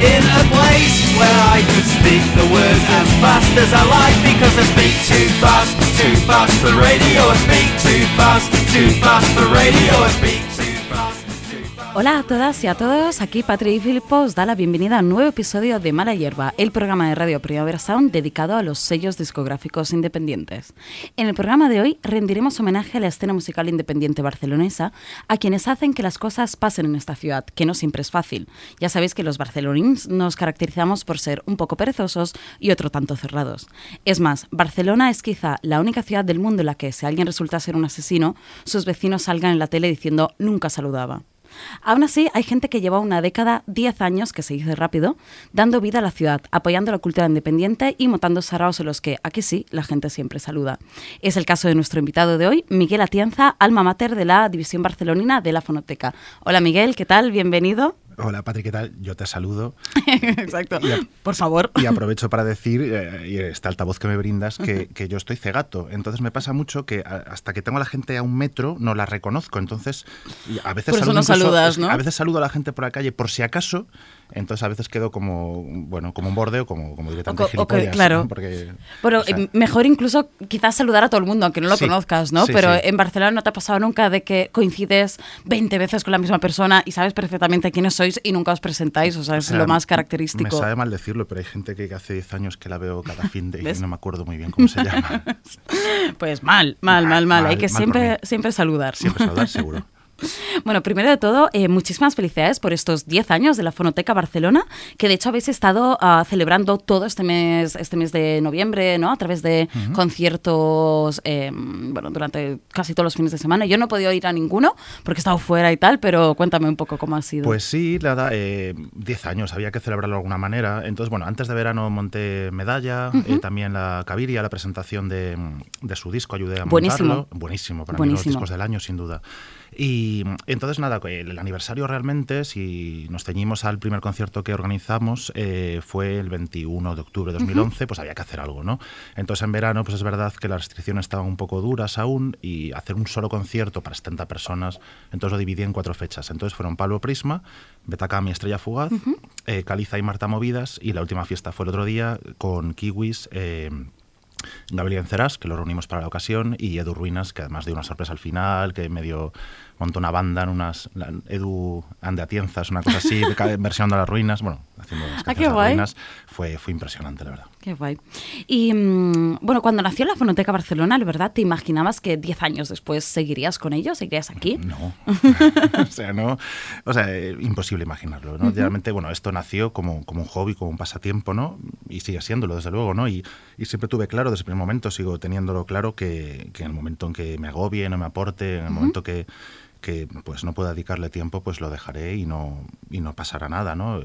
in a place where I could speak the words as fast as I like because I speak too fast, too fast for radio. I speak too fast, too fast for radio. I speak Hola a todas y a todos, aquí Patri Filippo os da la bienvenida a un nuevo episodio de Mala Hierba, el programa de Radio Primavera Sound dedicado a los sellos discográficos independientes. En el programa de hoy rendiremos homenaje a la escena musical independiente barcelonesa, a quienes hacen que las cosas pasen en esta ciudad, que no siempre es fácil. Ya sabéis que los barcelonins nos caracterizamos por ser un poco perezosos y otro tanto cerrados. Es más, Barcelona es quizá la única ciudad del mundo en la que si alguien resulta ser un asesino, sus vecinos salgan en la tele diciendo nunca saludaba. Aún así, hay gente que lleva una década, 10 años, que se dice rápido, dando vida a la ciudad, apoyando la cultura independiente y montando saraos en los que, aquí sí, la gente siempre saluda. Es el caso de nuestro invitado de hoy, Miguel Atienza, alma mater de la División Barcelonina de la Fonoteca. Hola Miguel, ¿qué tal? Bienvenido. Hola Patrick, ¿qué tal? Yo te saludo Exacto. Por favor. y aprovecho para decir, eh, y esta altavoz que me brindas, que, que yo estoy cegato. Entonces me pasa mucho que a- hasta que tengo a la gente a un metro no la reconozco. Entonces a veces, Por eso saludo no incluso- saludas, es que ¿no? A veces saludo a la gente por la calle por si acaso. Entonces a veces quedo como, bueno, como un borde o como, como directamente O o claro. ¿no? Porque, Bueno, o sea, eh, mejor incluso quizás saludar a todo el mundo, aunque no lo Sí, conozcas, ¿no? sí, Pero sí. en Barcelona no te ha pasado nunca de que coincides 20 veces con la misma persona y sabes perfectamente quiénes sois y nunca os presentáis, o sea, es sea, lo más Me característico. sabe mal decirlo, pero hay gente que hace 10 años que la veo cada fin de y ¿Ves? no me acuerdo muy bien cómo se llama. Pues mal, mal, mal, Mal, mal. Hay que siempre, siempre saludar. Siempre saludar, seguro. Bueno, primero de todo, eh, muchísimas felicidades por estos 10 años de la Fonoteca Barcelona, que de hecho habéis estado ah, celebrando todo este mes, este mes de noviembre, ¿no? A través de conciertos, eh, bueno, durante casi todos los fines de semana. Yo no he podido ir a ninguno porque he estado fuera y tal, pero cuéntame un poco cómo ha sido. Pues sí, nada, eh, 10 años, había que celebrarlo de alguna manera. Entonces, bueno, antes de verano monté medalla, eh, también la Caviria, la presentación de, de su disco, ayudé a Buenísimo. montarlo. Buenísimo, para mí uno de los Buenísimo. discos del año, sin duda. Y entonces, nada, el, el aniversario realmente, si nos ceñimos al primer concierto que organizamos, eh, fue el 21 de octubre de 2011, pues había que hacer algo, ¿no? Entonces, en verano, pues es verdad que las restricciones estaban un poco duras aún y hacer un solo concierto para 70 personas, entonces lo dividí en cuatro fechas. Entonces fueron Pablo Prisma, Betacami, Estrella Fugaz, eh, Caliza y Marta Movidas y la última fiesta fue el otro día con Kiwis. eh, Gabriel Enceras, que lo reunimos para la ocasión, y Edu Ruinas, que además dio una sorpresa al final, que medio montó una banda en unas... la- Edu Ande una cosa así, versionando las ruinas, bueno, haciendo las Ah, qué de las guay. ruinas. Fue, fue impresionante, la verdad. Qué guay. Y mm, bueno, cuando nació la Fonoteca Barcelona, ¿la verdad te imaginabas que 10 años después seguirías con ellos? ¿Seguirías aquí? No. o sea, no. O sea, eh, imposible imaginarlo, ¿no? Realmente, bueno, esto nació como, como un hobby, como un pasatiempo, ¿no? Y sigue siéndolo, desde luego, ¿no? Y, y siempre tuve claro, desde el primer momento, sigo teniéndolo claro, que, que en el momento en que me agobie, no me aporte, en el momento que que pues no pueda dedicarle tiempo, pues lo dejaré y no, y no pasará nada, ¿no?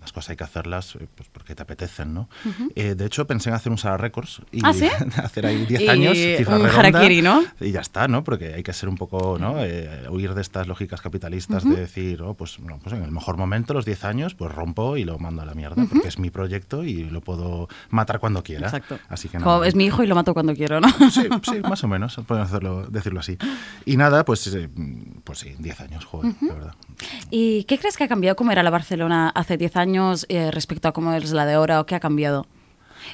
Las cosas hay que hacerlas eh, pues porque te apetecen, ¿no? Eh, de hecho, pensé en hacer un Sara Records y ¿Ah, sí? hacer ahí 10 Y años, cifra un redonda, harakiri, ¿no? y ya está, ¿no? Porque hay que ser un poco, ¿no? Eh, huir de estas lógicas capitalistas de decir, oh, pues, no, pues en el mejor momento, los 10 años, pues rompo y lo mando a la mierda, porque es mi proyecto y lo puedo matar cuando quiera. Exacto. Así que nada. es mi hijo y lo mato cuando quiero, ¿no? Sí, sí, más o menos, podemos hacerlo, decirlo así. Y nada, pues, eh, pues sí, 10 años, joder, de verdad. ¿Y qué crees que ha cambiado cómo era la Barcelona hace 10 años eh, respecto a cómo es la de ahora o qué ha cambiado?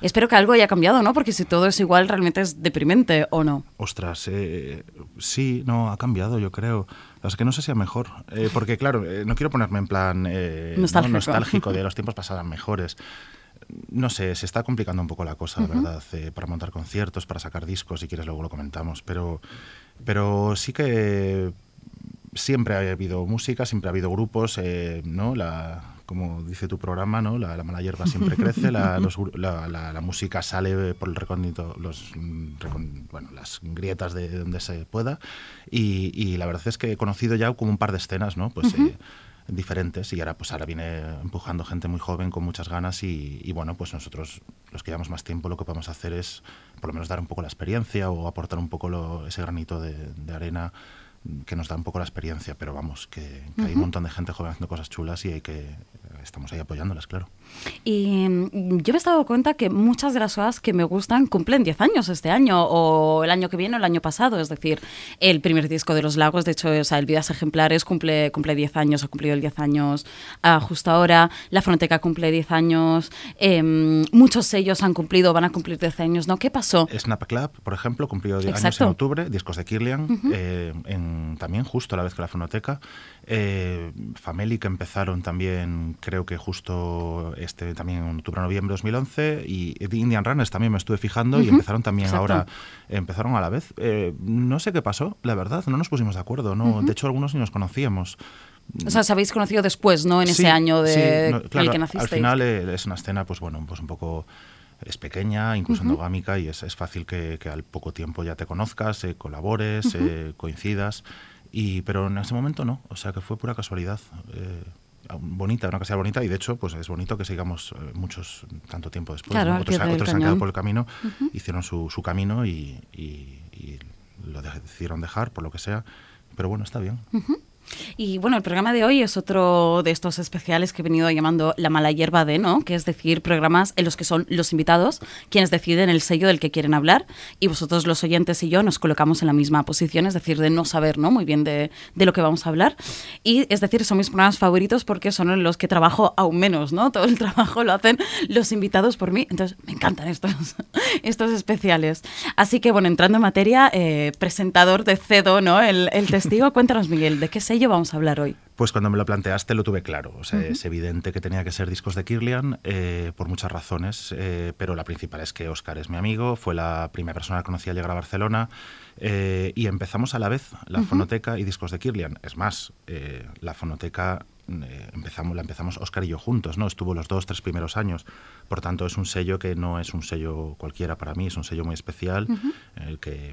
Espero que algo haya cambiado, ¿no? Porque si todo es igual, realmente es deprimente, ¿o no? Ostras, eh, sí, no, ha cambiado, yo creo. Es que no sé si a mejor. Eh, porque, claro, eh, no quiero ponerme en plan eh, ¿no? Nostálgico. nostálgico de los tiempos pasaban mejores. No sé, se está complicando un poco la cosa, la ¿verdad? Eh, para montar conciertos, para sacar discos, si quieres luego lo comentamos. Pero, pero sí que siempre ha habido música, siempre ha habido grupos, eh, ¿no? La, como dice tu programa, ¿no? La, la mala hierba siempre crece, la, los la- la- música sale por el recóndito, los, mm, recon- bueno, las grietas de donde se pueda. Y, y la verdad es que he conocido ya como un par de escenas, ¿no? Pues eh, diferentes y ahora pues ahora viene empujando gente muy joven con muchas ganas y, y, bueno pues nosotros los que llevamos más tiempo lo que podemos hacer es por lo menos dar un poco la experiencia o aportar un poco lo, ese granito de, de arena que nos da un poco la experiencia, pero vamos, que, que hay un montón de gente joven haciendo cosas chulas y hay que estamos ahí apoyándolas, claro. Y mm, yo me he dado cuenta que muchas de las cosas que me gustan cumplen 10 años este año, o el año que viene o el año pasado. Es decir, el primer disco de Los Lagos, de hecho, o sea, el Vidas Ejemplares cumple, cumple 10 años, ha cumplido el 10 años uh, justo ahora. La Fronteca cumple 10 años. Eh, muchos sellos han cumplido, van a cumplir 10 años, ¿no? ¿Qué pasó? Snap Club, por ejemplo, cumplió 10 años en octubre, discos de Kirlian, uh -huh. eh, en, también justo a la vez que la Fonoteca. Eh, Fameli, que empezaron también, creo que justo este también en octubre, noviembre de 2011, y Indian Runners también me estuve fijando uh -huh. y empezaron también Exacto. ahora, empezaron a la vez. Eh, no sé qué pasó, la verdad, no nos pusimos de acuerdo, no, uh -huh. de hecho algunos ni nos conocíamos. O sea, os habéis conocido después, ¿no? En sí, ese año de sí, no, claro, el que nacisteis. Al final eh, es una escena, pues bueno, pues un poco es pequeña, incluso uh -huh. endogámica, y es, es fácil que, que, al poco tiempo ya te conozcas, eh, colabores, uh -huh. eh, coincidas. Y, pero en ese momento no, o sea que fue pura casualidad. Eh, bonita, una casa bonita y de hecho pues es bonito que sigamos eh, muchos tanto tiempo después. Claro, ¿no? Otros, otros se han quedado por el camino, uh -huh. hicieron su, su camino y, y, y, lo decidieron dejar por lo que sea, pero bueno, está bien. Uh -huh. Y bueno, el programa de hoy es otro de estos especiales que he venido llamando La mala hierba de, ¿no? Que es decir, programas en los que son los invitados quienes deciden el sello del que quieren hablar y vosotros los oyentes y yo nos colocamos en la misma posición, es decir, de no saber, ¿no? Muy bien de, de lo que vamos a hablar. Y es decir, son mis programas favoritos porque son en los que trabajo aún menos, ¿no? Todo el trabajo lo hacen los invitados por mí. Entonces, me encantan estos, estos especiales. Así que, bueno, entrando en materia, eh, presentador de CEDO, ¿no? El, el testigo, cuéntanos, Miguel, ¿de qué sello vamos a hablar hoy? Pues cuando me lo planteaste lo tuve claro. O sea, uh -huh. Es evidente que tenía que ser discos de Kirlian eh, por muchas razones, eh, pero la principal es que Oscar es mi amigo, fue la primera persona que conocí al llegar a Barcelona eh, y empezamos a la vez la uh -huh. fonoteca y discos de Kirlian. Es más, la fonoteca empezamos, la empezamos Oscar y yo juntos, ¿no? Estuvo los dos, tres primeros años. Por tanto, es un sello que no es un sello cualquiera para mí, es un sello muy especial, uh -huh. el que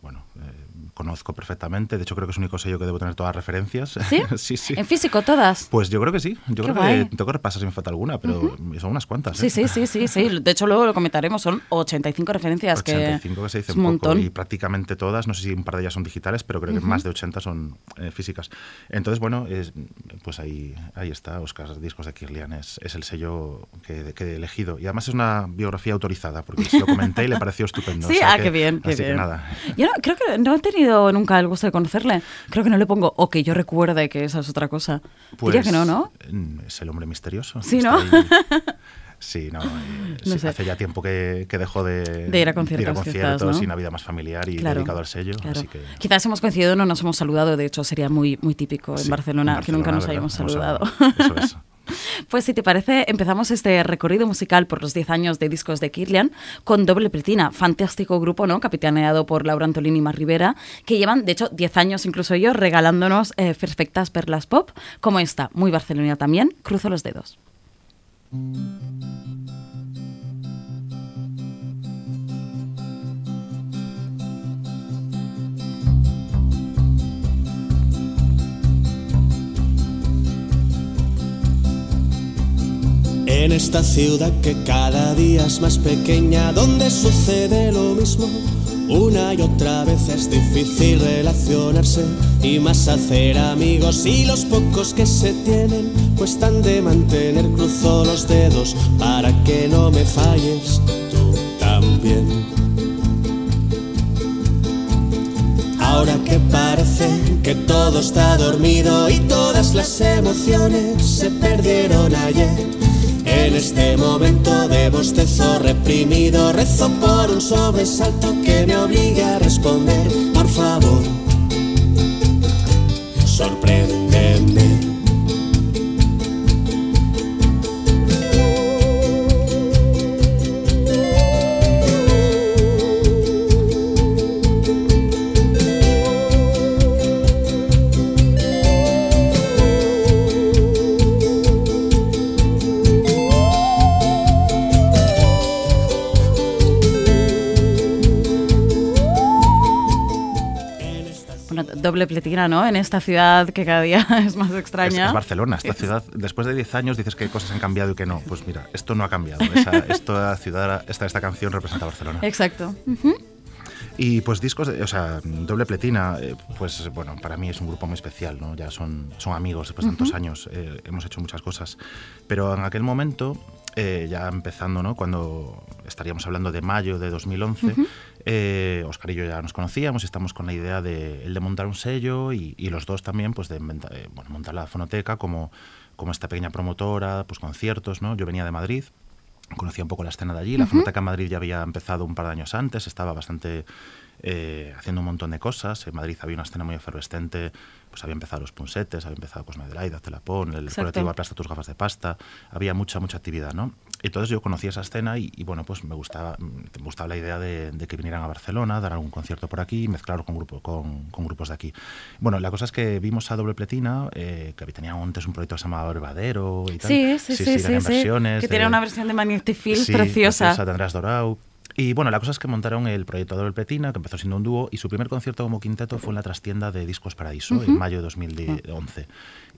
bueno, eh, conozco perfectamente. De hecho, creo que es el único sello que debo tener todas las referencias. ¿Sí? sí, sí. ¿En físico todas? Pues yo creo que sí. Yo Qué creo guay. que tengo que repasar si me falta alguna, pero uh -huh. son unas cuantas. ¿eh? Sí, sí, sí, sí, sí. De hecho, luego lo comentaremos. Son 85 referencias. 85 que, que se dice es un montón. Poco, y prácticamente todas, no sé si un par de ellas son digitales, pero creo que uh -huh. más de 80 son eh, físicas. Entonces, bueno, es, pues ahí, ahí está. Oscar Discos de Kirlian es, es el sello que, que, he elegido. Y además es una biografía autorizada, porque se lo comenté y le pareció estupendo. Sí, o sea ah, que, qué bien, qué bien. Que nada. Yo no, creo que no he tenido nunca el gusto de conocerle. Creo que no le pongo o que yo recuerde que esa es otra cosa. Pues, Diría que no, ¿no? Es el hombre misterioso. Sí, ¿no? Sí, no, eh, no sí, sé. hace ya tiempo que, que dejó de, de, ir a conciertos, ir a conciertos quizás, ¿no? y una vida más familiar y claro, dedicado al sello. Claro. Así que... Quizás hemos coincidido, no nos hemos saludado, de hecho sería muy, muy típico en, sí, Barcelona, en, Barcelona, que nunca nos hayamos saludado. Eso es. Pues si te parece, empezamos este recorrido musical por los 10 años de discos de Kirlian con Doble Pretina, fantástico grupo, ¿no? Capitaneado por Laura Antolini y Mar Rivera, que llevan, de hecho, 10 años incluso ellos regalándonos eh, perfectas perlas pop, como esta, muy barcelonina también, Cruzo los dedos. En esta ciudad que cada día es más pequeña, donde sucede lo mismo, una y otra vez es difícil relacionarse y más hacer amigos y los pocos que se tienen cuestan de mantener. Cruzo los dedos para que no me falles, tú también. Ahora que parece que todo está dormido y todas las emociones se perdieron ayer. En este momento de bostezo reprimido rezo por un sobresalto que me obligue a responder. Por favor, Bueno, doble pletina, ¿no? En esta ciudad que cada día es más Es, extraña. es Barcelona, esta ciudad, después de 10 años dices que cosas han cambiado y que no. Pues mira, esto no ha cambiado. Esa, esta ciudad, esta, esta canción representa Barcelona. Exacto. Ujú. Y pues discos, de- o sea, doble pletina, eh, pues bueno, para mí es un grupo muy especial, ¿no? Ya son, son amigos después de tantos años, eh, hemos hecho muchas cosas. Pero en aquel momento, eh, ya empezando, ¿no? Cuando estaríamos hablando de mayo de 2011, eh, Oscar y yo ya nos conocíamos y estamos con la idea de, el de montar un sello y, y los dos también, pues de inventa- eh, bueno, montar la fonoteca como, como esta pequeña promotora, pues conciertos, ¿no? Yo venía de Madrid, conocía un poco la escena de allí. La Fonoteca en Madrid ya había empezado un par de años antes, estaba bastante eh, haciendo un montón de cosas. En Madrid había una escena muy efervescente, pues había empezado los punsetes, había empezado Cosme de Laida, Telapón, el Exacto. colectivo Aplasta tus gafas de pasta, había mucha, mucha actividad, ¿no? Entonces yo conocía esa escena y, y, bueno, pues me gustaba, me gustaba la idea de, de que vinieran a Barcelona, dar algún concierto por aquí y mezclarlo con, grupo, con, con grupos de aquí. Bueno, la cosa es que vimos a Doble Pletina, eh, que tenían antes un proyecto que se llamaba Herbadero y tal. Sí, sí, sí, sí, sí. versiones Que tiene una versión de Magnetic Sí, preciosa. de Andrés Dorau. Y bueno, la cosa es que montaron el proyecto Doble Pletina, que empezó siendo un dúo, y su primer concierto como quinteto fue en la trastienda de Discos Paraíso, en mayo de 2011.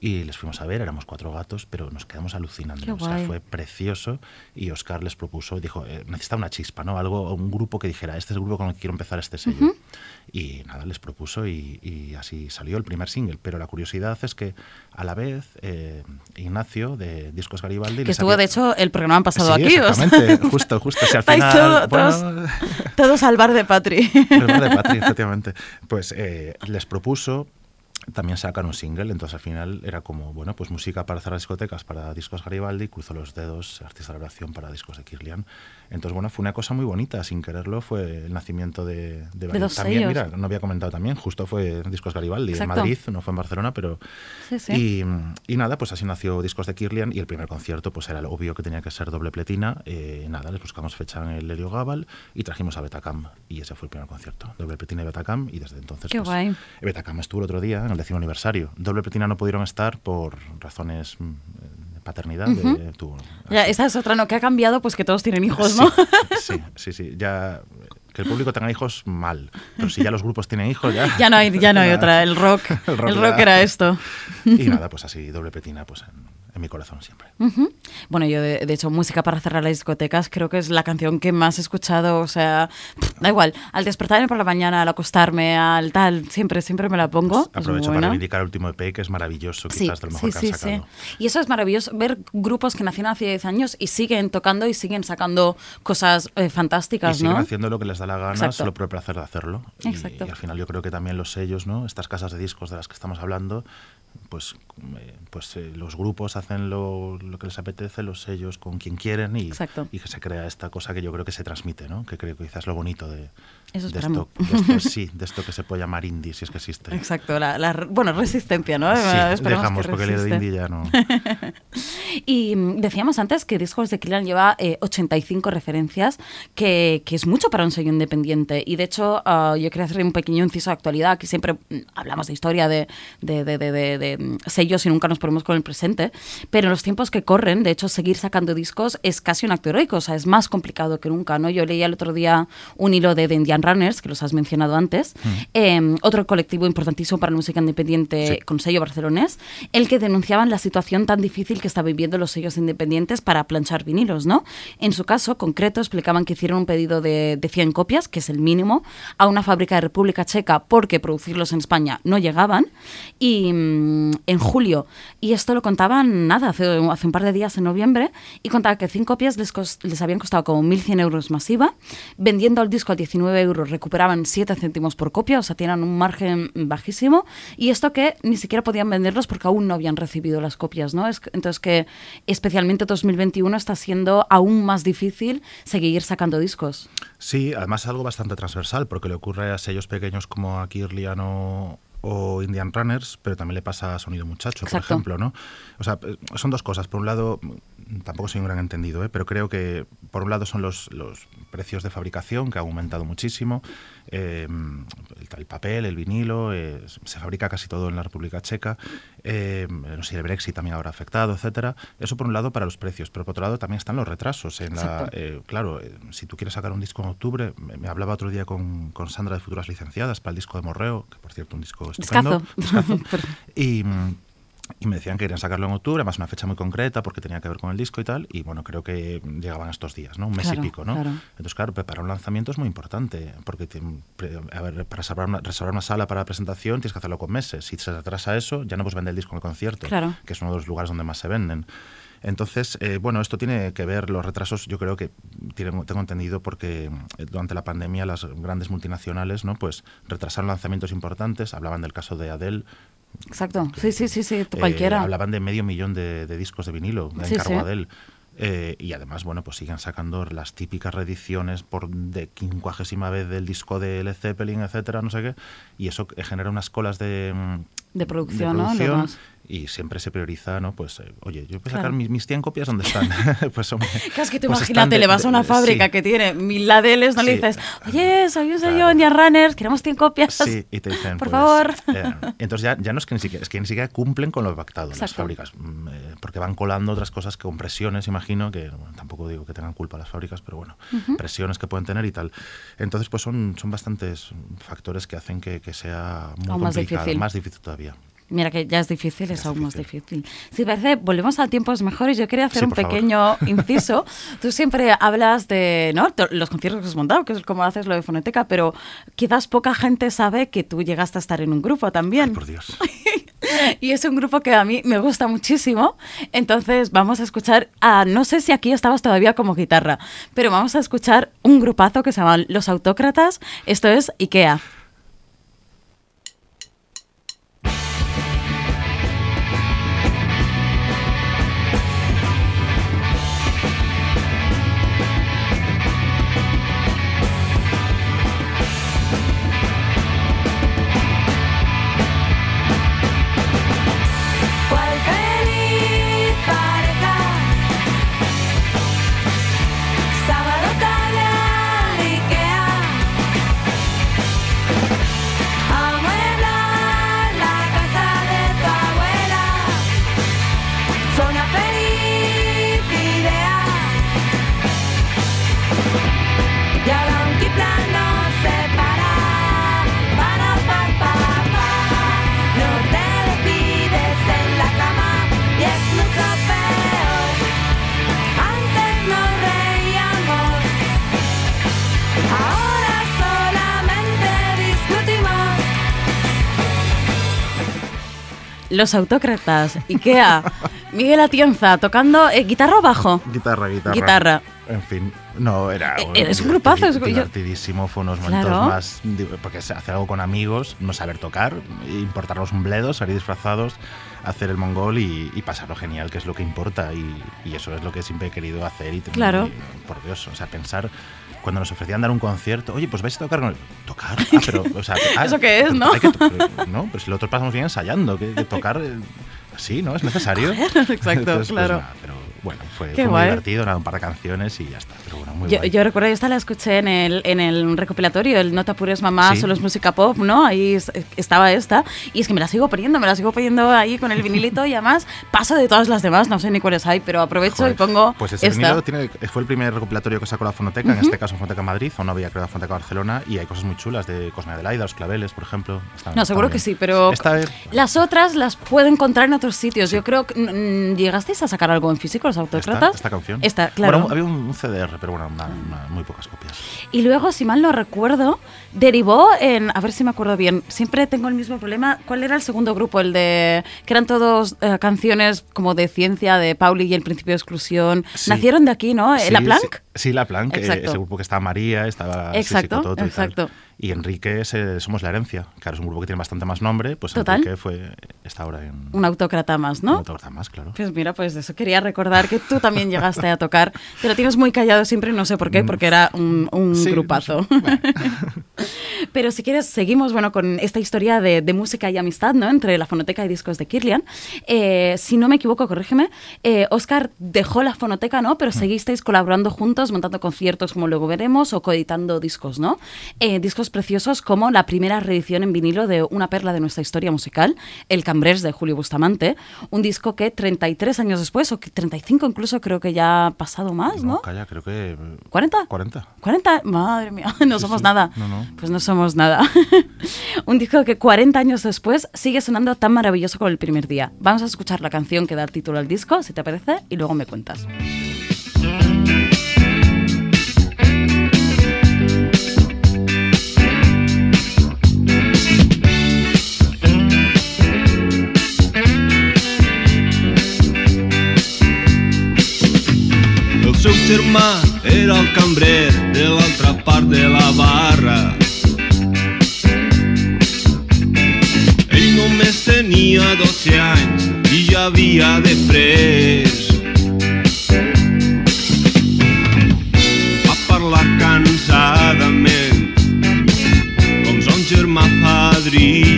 Y les fuimos a ver, éramos cuatro gatos, pero nos quedamos alucinando. O sea, fue precioso. Y Oscar les propuso, dijo, eh, necesita una chispa, ¿no? Algo, un grupo que dijera, este es el grupo con el que quiero empezar este sello. Y nada, les propuso y, y así salió el primer single. Pero la curiosidad es que a la vez eh, Ignacio de Discos Garibaldi... Que les estuvo, había- de hecho, el programa pasado Sí, aquí. o sea, exactamente, justo, justo. Si al final, todo- bueno, todos, todos al bar de Patri. el bar de Patri, efectivamente. Pues eh, les propuso también sacar un single, entonces al final era como, bueno, pues música para cerrar discotecas para discos Garibaldi, cruzó los dedos, artista de oración para discos de Kirlian. Entonces, bueno, fue una cosa muy bonita, sin quererlo, fue el nacimiento de, de, De dos También, sellos. mira, no había comentado también, justo fue Discos Garibaldi, Exacto. en Madrid, no fue en Barcelona, pero... Sí, sí. Y, y nada, pues así nació Discos de Kirlian y el primer concierto pues era lo obvio que tenía que ser doble pletina. Eh, nada, les buscamos fecha en el Helio Gabal y trajimos a Betacam y ese fue el primer concierto, doble pletina y Betacam y desde entonces Qué pues, guay. Betacam estuvo el otro día en el décimo aniversario. Doble pletina no pudieron estar por razones de paternidad. de- tuvo- Ya, esa es otra, ¿no? Que ha cambiado, pues que todos tienen hijos, ¿no? Sí, sí, sí, sí, ya que el público tenga hijos mal, pero si ya los grupos tienen hijos ya ya no hay, ya no hay otra. El rock, El el rock rock, ya- era esto. y nada, pues así doble pletina pues en, en mi corazón siempre. Bueno, yo de, de hecho, música para cerrar las discotecas creo que es la canción que más he escuchado. O sea, pff, da igual, al despertarme por la mañana, al acostarme, al tal, siempre, siempre me la pongo. es muy Aprovecho para buena. reivindicar el último EP, que es maravilloso, Sí, quizás de lo mejor sí, que sí, han sí. sacado. Y eso es maravilloso, ver grupos que nacieron hace 10 años y siguen tocando y siguen sacando cosas eh, Y fantásticas, siguen ¿no? haciendo lo que les da la gana, Exacto. solo por el placer de hacerlo. Y- Exacto. Y, al final yo creo que también los sellos, ¿no? Estas casas de discos de las que estamos hablando, pues, eh, pues eh, los grupos hacen lo, lo que les apetece, los sellos con quien quieren y, y que se crea esta cosa que yo creo que se transmite, ¿no? Que creo que quizás es lo bonito de, Eso de, esperamos. esto, de esto- sí, de esto que se puede llamar indie, si es que existe. Exacto, la, bueno, resistencia, ¿no? Sí, esperemos dejamos, que porque el de indie ya no... Y mm, decíamos antes que Discos de Killian lleva eh, 85 referencias, que, que es mucho para un sello independiente. Y de hecho, ah, yo quería hacer un pequeño inciso de actualidad, que siempre mm, hablamos de historia de, de- de- de- de- de, mm, sellos y nunca nos ponemos con el presente. Pero en los tiempos que corren, de hecho, seguir sacando discos es casi un acto heroico, o sea, es más complicado que nunca. ¿no? Yo leía el otro día un hilo de The Indian Runners, que los has mencionado antes, eh, otro colectivo importantísimo para la música independiente Sí. con sello barcelonés, el que denunciaban la situación tan difícil que está viviendo los sellos independientes para planchar vinilos, ¿no? En su caso concreto explicaban que hicieron un pedido de, de 100 copias, que es el mínimo, a una fábrica de República Checa porque producirlos en España no llegaban y mm, en julio, y esto lo contaban nada, hace, hace un par de días en noviembre, y contaba que 100 copias les, les habían costado como 1.100 euros masiva, vendiendo el disco a 19 euros recuperaban 7 céntimos por copia, o sea, tienen un margen bajísimo, y esto que ni siquiera podían venderlos porque aún no habían recibido las copias, ¿no? Es, entonces que especialmente 2021 está siendo aún más difícil seguir sacando discos. Sí, además algo bastante transversal, porque le ocurre a sellos pequeños como a Kirlian o, o Indian Runners, pero también le pasa a Sonido Muchacho, Exacto. por ejemplo, ¿no? O sea, eh, son dos cosas. Por un lado, tampoco soy un gran entendido, ¿eh? pero creo que por un lado son los, los precios de fabricación que ha aumentado muchísimo, eh, el, el, papel, el vinilo, eh, se fabrica casi todo en la República Checa, eh, no sé, el Brexit también habrá afectado, etcétera. Eso por un lado para los precios, pero por otro lado también están los retrasos. En la, eh, claro, eh, si tú quieres sacar un disco en octubre, me, me hablaba otro día con, con, Sandra de Futuras Licenciadas para el disco de Morreo, que por cierto un disco estupendo. Discazo. discazo. y y me decían que querían sacarlo en octubre, además una fecha muy concreta porque tenía que ver con el disco y tal, y bueno, creo que llegaban estos días, ¿no? Un mes claro, y pico, ¿no? Claro. Entonces, claro, preparar un lanzamiento es muy importante, porque a ver, para reservar una, reservar una, sala para la presentación tienes que hacerlo con meses. Si se retrasa eso, ya no puedes vender el disco en el concierto, claro. que es uno de los lugares donde más se venden. Entonces, eh, bueno, esto tiene que ver, los retrasos yo creo que tiene, tengo entendido porque durante la pandemia las grandes multinacionales no pues retrasaron lanzamientos importantes, hablaban del caso de Adele, Exacto, sí, sí, sí, sí, cualquiera. Eh, hablaban de medio millón de, de discos de vinilo, de sí, encargo sí. Adele. Eh, y además, bueno, pues siguen sacando las típicas reediciones por de quincuagésima vez del disco de Led Zeppelin, etcétera, no sé qué. Y eso genera unas colas de, de producción, de producción ¿no? Y siempre se prioriza, ¿no? Pues, eh, oye, yo voy a sacar claro. mis, mis, 100 copias, ¿dónde están? pues, claro, es que tú pues imagínate, de, le vas a una fábrica sí. que tiene mil ladeles, no Sí. le dices, oye, soy un Claro. sello Indian Runners, queremos 100 copias. Sí, y te dicen, por pues, favor. eh, entonces ya, ya no es que ni siquiera, es que ni siquiera cumplen con lo pactado las fábricas, mm, eh, porque van colando otras cosas con presiones, imagino, que bueno, tampoco digo que tengan culpa las fábricas, pero bueno, presiones que pueden tener y tal. Entonces, pues son, son bastantes factores que hacen que, que sea muy Aún más complicado, difícil. más difícil todavía. Mira que ya es difícil, es es aún más difícil. difícil. Si parece, volvemos a tiempos mejores. Yo quería hacer Sí, un por favor. pequeño inciso. Tú siempre hablas de ¿no? Los conciertos que has montado, que es como haces lo de fonoteca, pero quizás poca gente sabe que tú llegaste a estar en un grupo también. Ay, por Dios. Y es un grupo que a mí me gusta muchísimo. Entonces vamos a escuchar, a, no sé si aquí estabas todavía como guitarra, pero vamos a escuchar un grupazo que se llama Los Autócratas. Esto es IKEA. Los Autócratas, IKEA. Miguel Atienza tocando eh, guitarra o bajo. Guitarra, guitarra. Guitarra. En fin, no, era. Eh, eres un grupazo, es- Divertidísimo, fue unos momentos Claro. más. Porque se hace algo con amigos, no saber tocar, importarnos un bledo, salir disfrazados, hacer el mongol y, y pasarlo genial, que es lo que importa. Y, y eso es lo que siempre he querido hacer. Y, Claro. y, por Dios, o sea, pensar. Cuando nos ofrecían dar un concierto, oye, pues vais a tocar con el... ¿Tocar? Ah, pero, o sea, ah, ¿Eso qué es, no? que pero- no, pero si nosotros pasamos bien ensayando, que, que tocar eh, así, ¿no? Es necesario. Exacto, Entonces, pues, claro. pero bueno, fue, fue muy divertido, nada, un par de canciones y ya está. Pero bueno, muy Yo, yo recuerdo, esta la escuché en el, en el recopilatorio, el No te apures mamá, Sí. solo es música pop, ¿no? Ahí es- estaba esta. Y es que me la sigo poniendo, me la sigo poniendo ahí con el vinilito y además paso de todas las demás, no sé ni cuáles hay, pero aprovecho Joder, y pongo Pues ese vinilo tiene, fue el primer recopilatorio que sacó la Fonoteca, en este caso Fonoteca Madrid, o no había creado Fonoteca Barcelona, y hay cosas muy chulas de Cosme Adelaida, Los Claveles, por ejemplo. No, seguro bien. que sí, pero Esta vez, las otras las puedo encontrar en otros sitios. Yo creo que mm, llegasteis a sacar algo en físico, los autócratas. esta, esta canción. Esta, claro. Bueno, había un, CDR, pero bueno, una- una- muy pocas copias. Y luego, si mal no recuerdo, derivó en, a ver si me acuerdo bien, siempre tengo el mismo problema. ¿Cuál era el segundo grupo? El de, que eran todos eh, canciones como de ciencia, de Pauli y el principio de exclusión. Sí. Nacieron de aquí, ¿no? Sí, ¿La Planck? Sí, sí, La Planck, eh, Exacto. ese grupo que estaba María, estaba Exacto, Cototo y tal. exacto. Y Enrique es, eh, Somos la Herencia. Claro, es un grupo que tiene bastante más nombre, pues Total. Enrique fue, está ahora en... Un autócrata más, ¿no? otra cosa más, claro. Pues mira, pues eso quería recordar que tú también llegaste a tocar. Te lo tienes muy callado siempre, no sé por qué, Mm. porque era un, un Sí, no grupazo. sé. Bueno. Pero si quieres, seguimos bueno, con esta historia de, de música y amistad ¿no? entre la fonoteca y discos de Kirlian. Eh, si no me equivoco, corrígeme, eh, Oscar dejó la fonoteca, ¿no? Pero seguisteis colaborando juntos, montando conciertos, como luego veremos, o coeditando discos, ¿no? Eh, discos preciosos como la primera reedición en vinilo de una perla de nuestra historia musical, El Cambrés de Julio Bustamante, un disco que 33 años después, o que 35 incluso, creo que ya ha pasado más, ¿no? calla, creo que... ¿40? 40. 40, madre mía, no Sí, somos sí. nada. No, no. Pues no somos nada. Un disco que 40 años después sigue sonando tan maravilloso como el primer día. Vamos a escuchar la canción que da el título al disco, si te parece, y luego me cuentas. Seu germà era el cambrer de l'altra part de la barra. Ell només tenia 12 anys i ja havia de pres. Va parlar cansadament, com son germà padrí.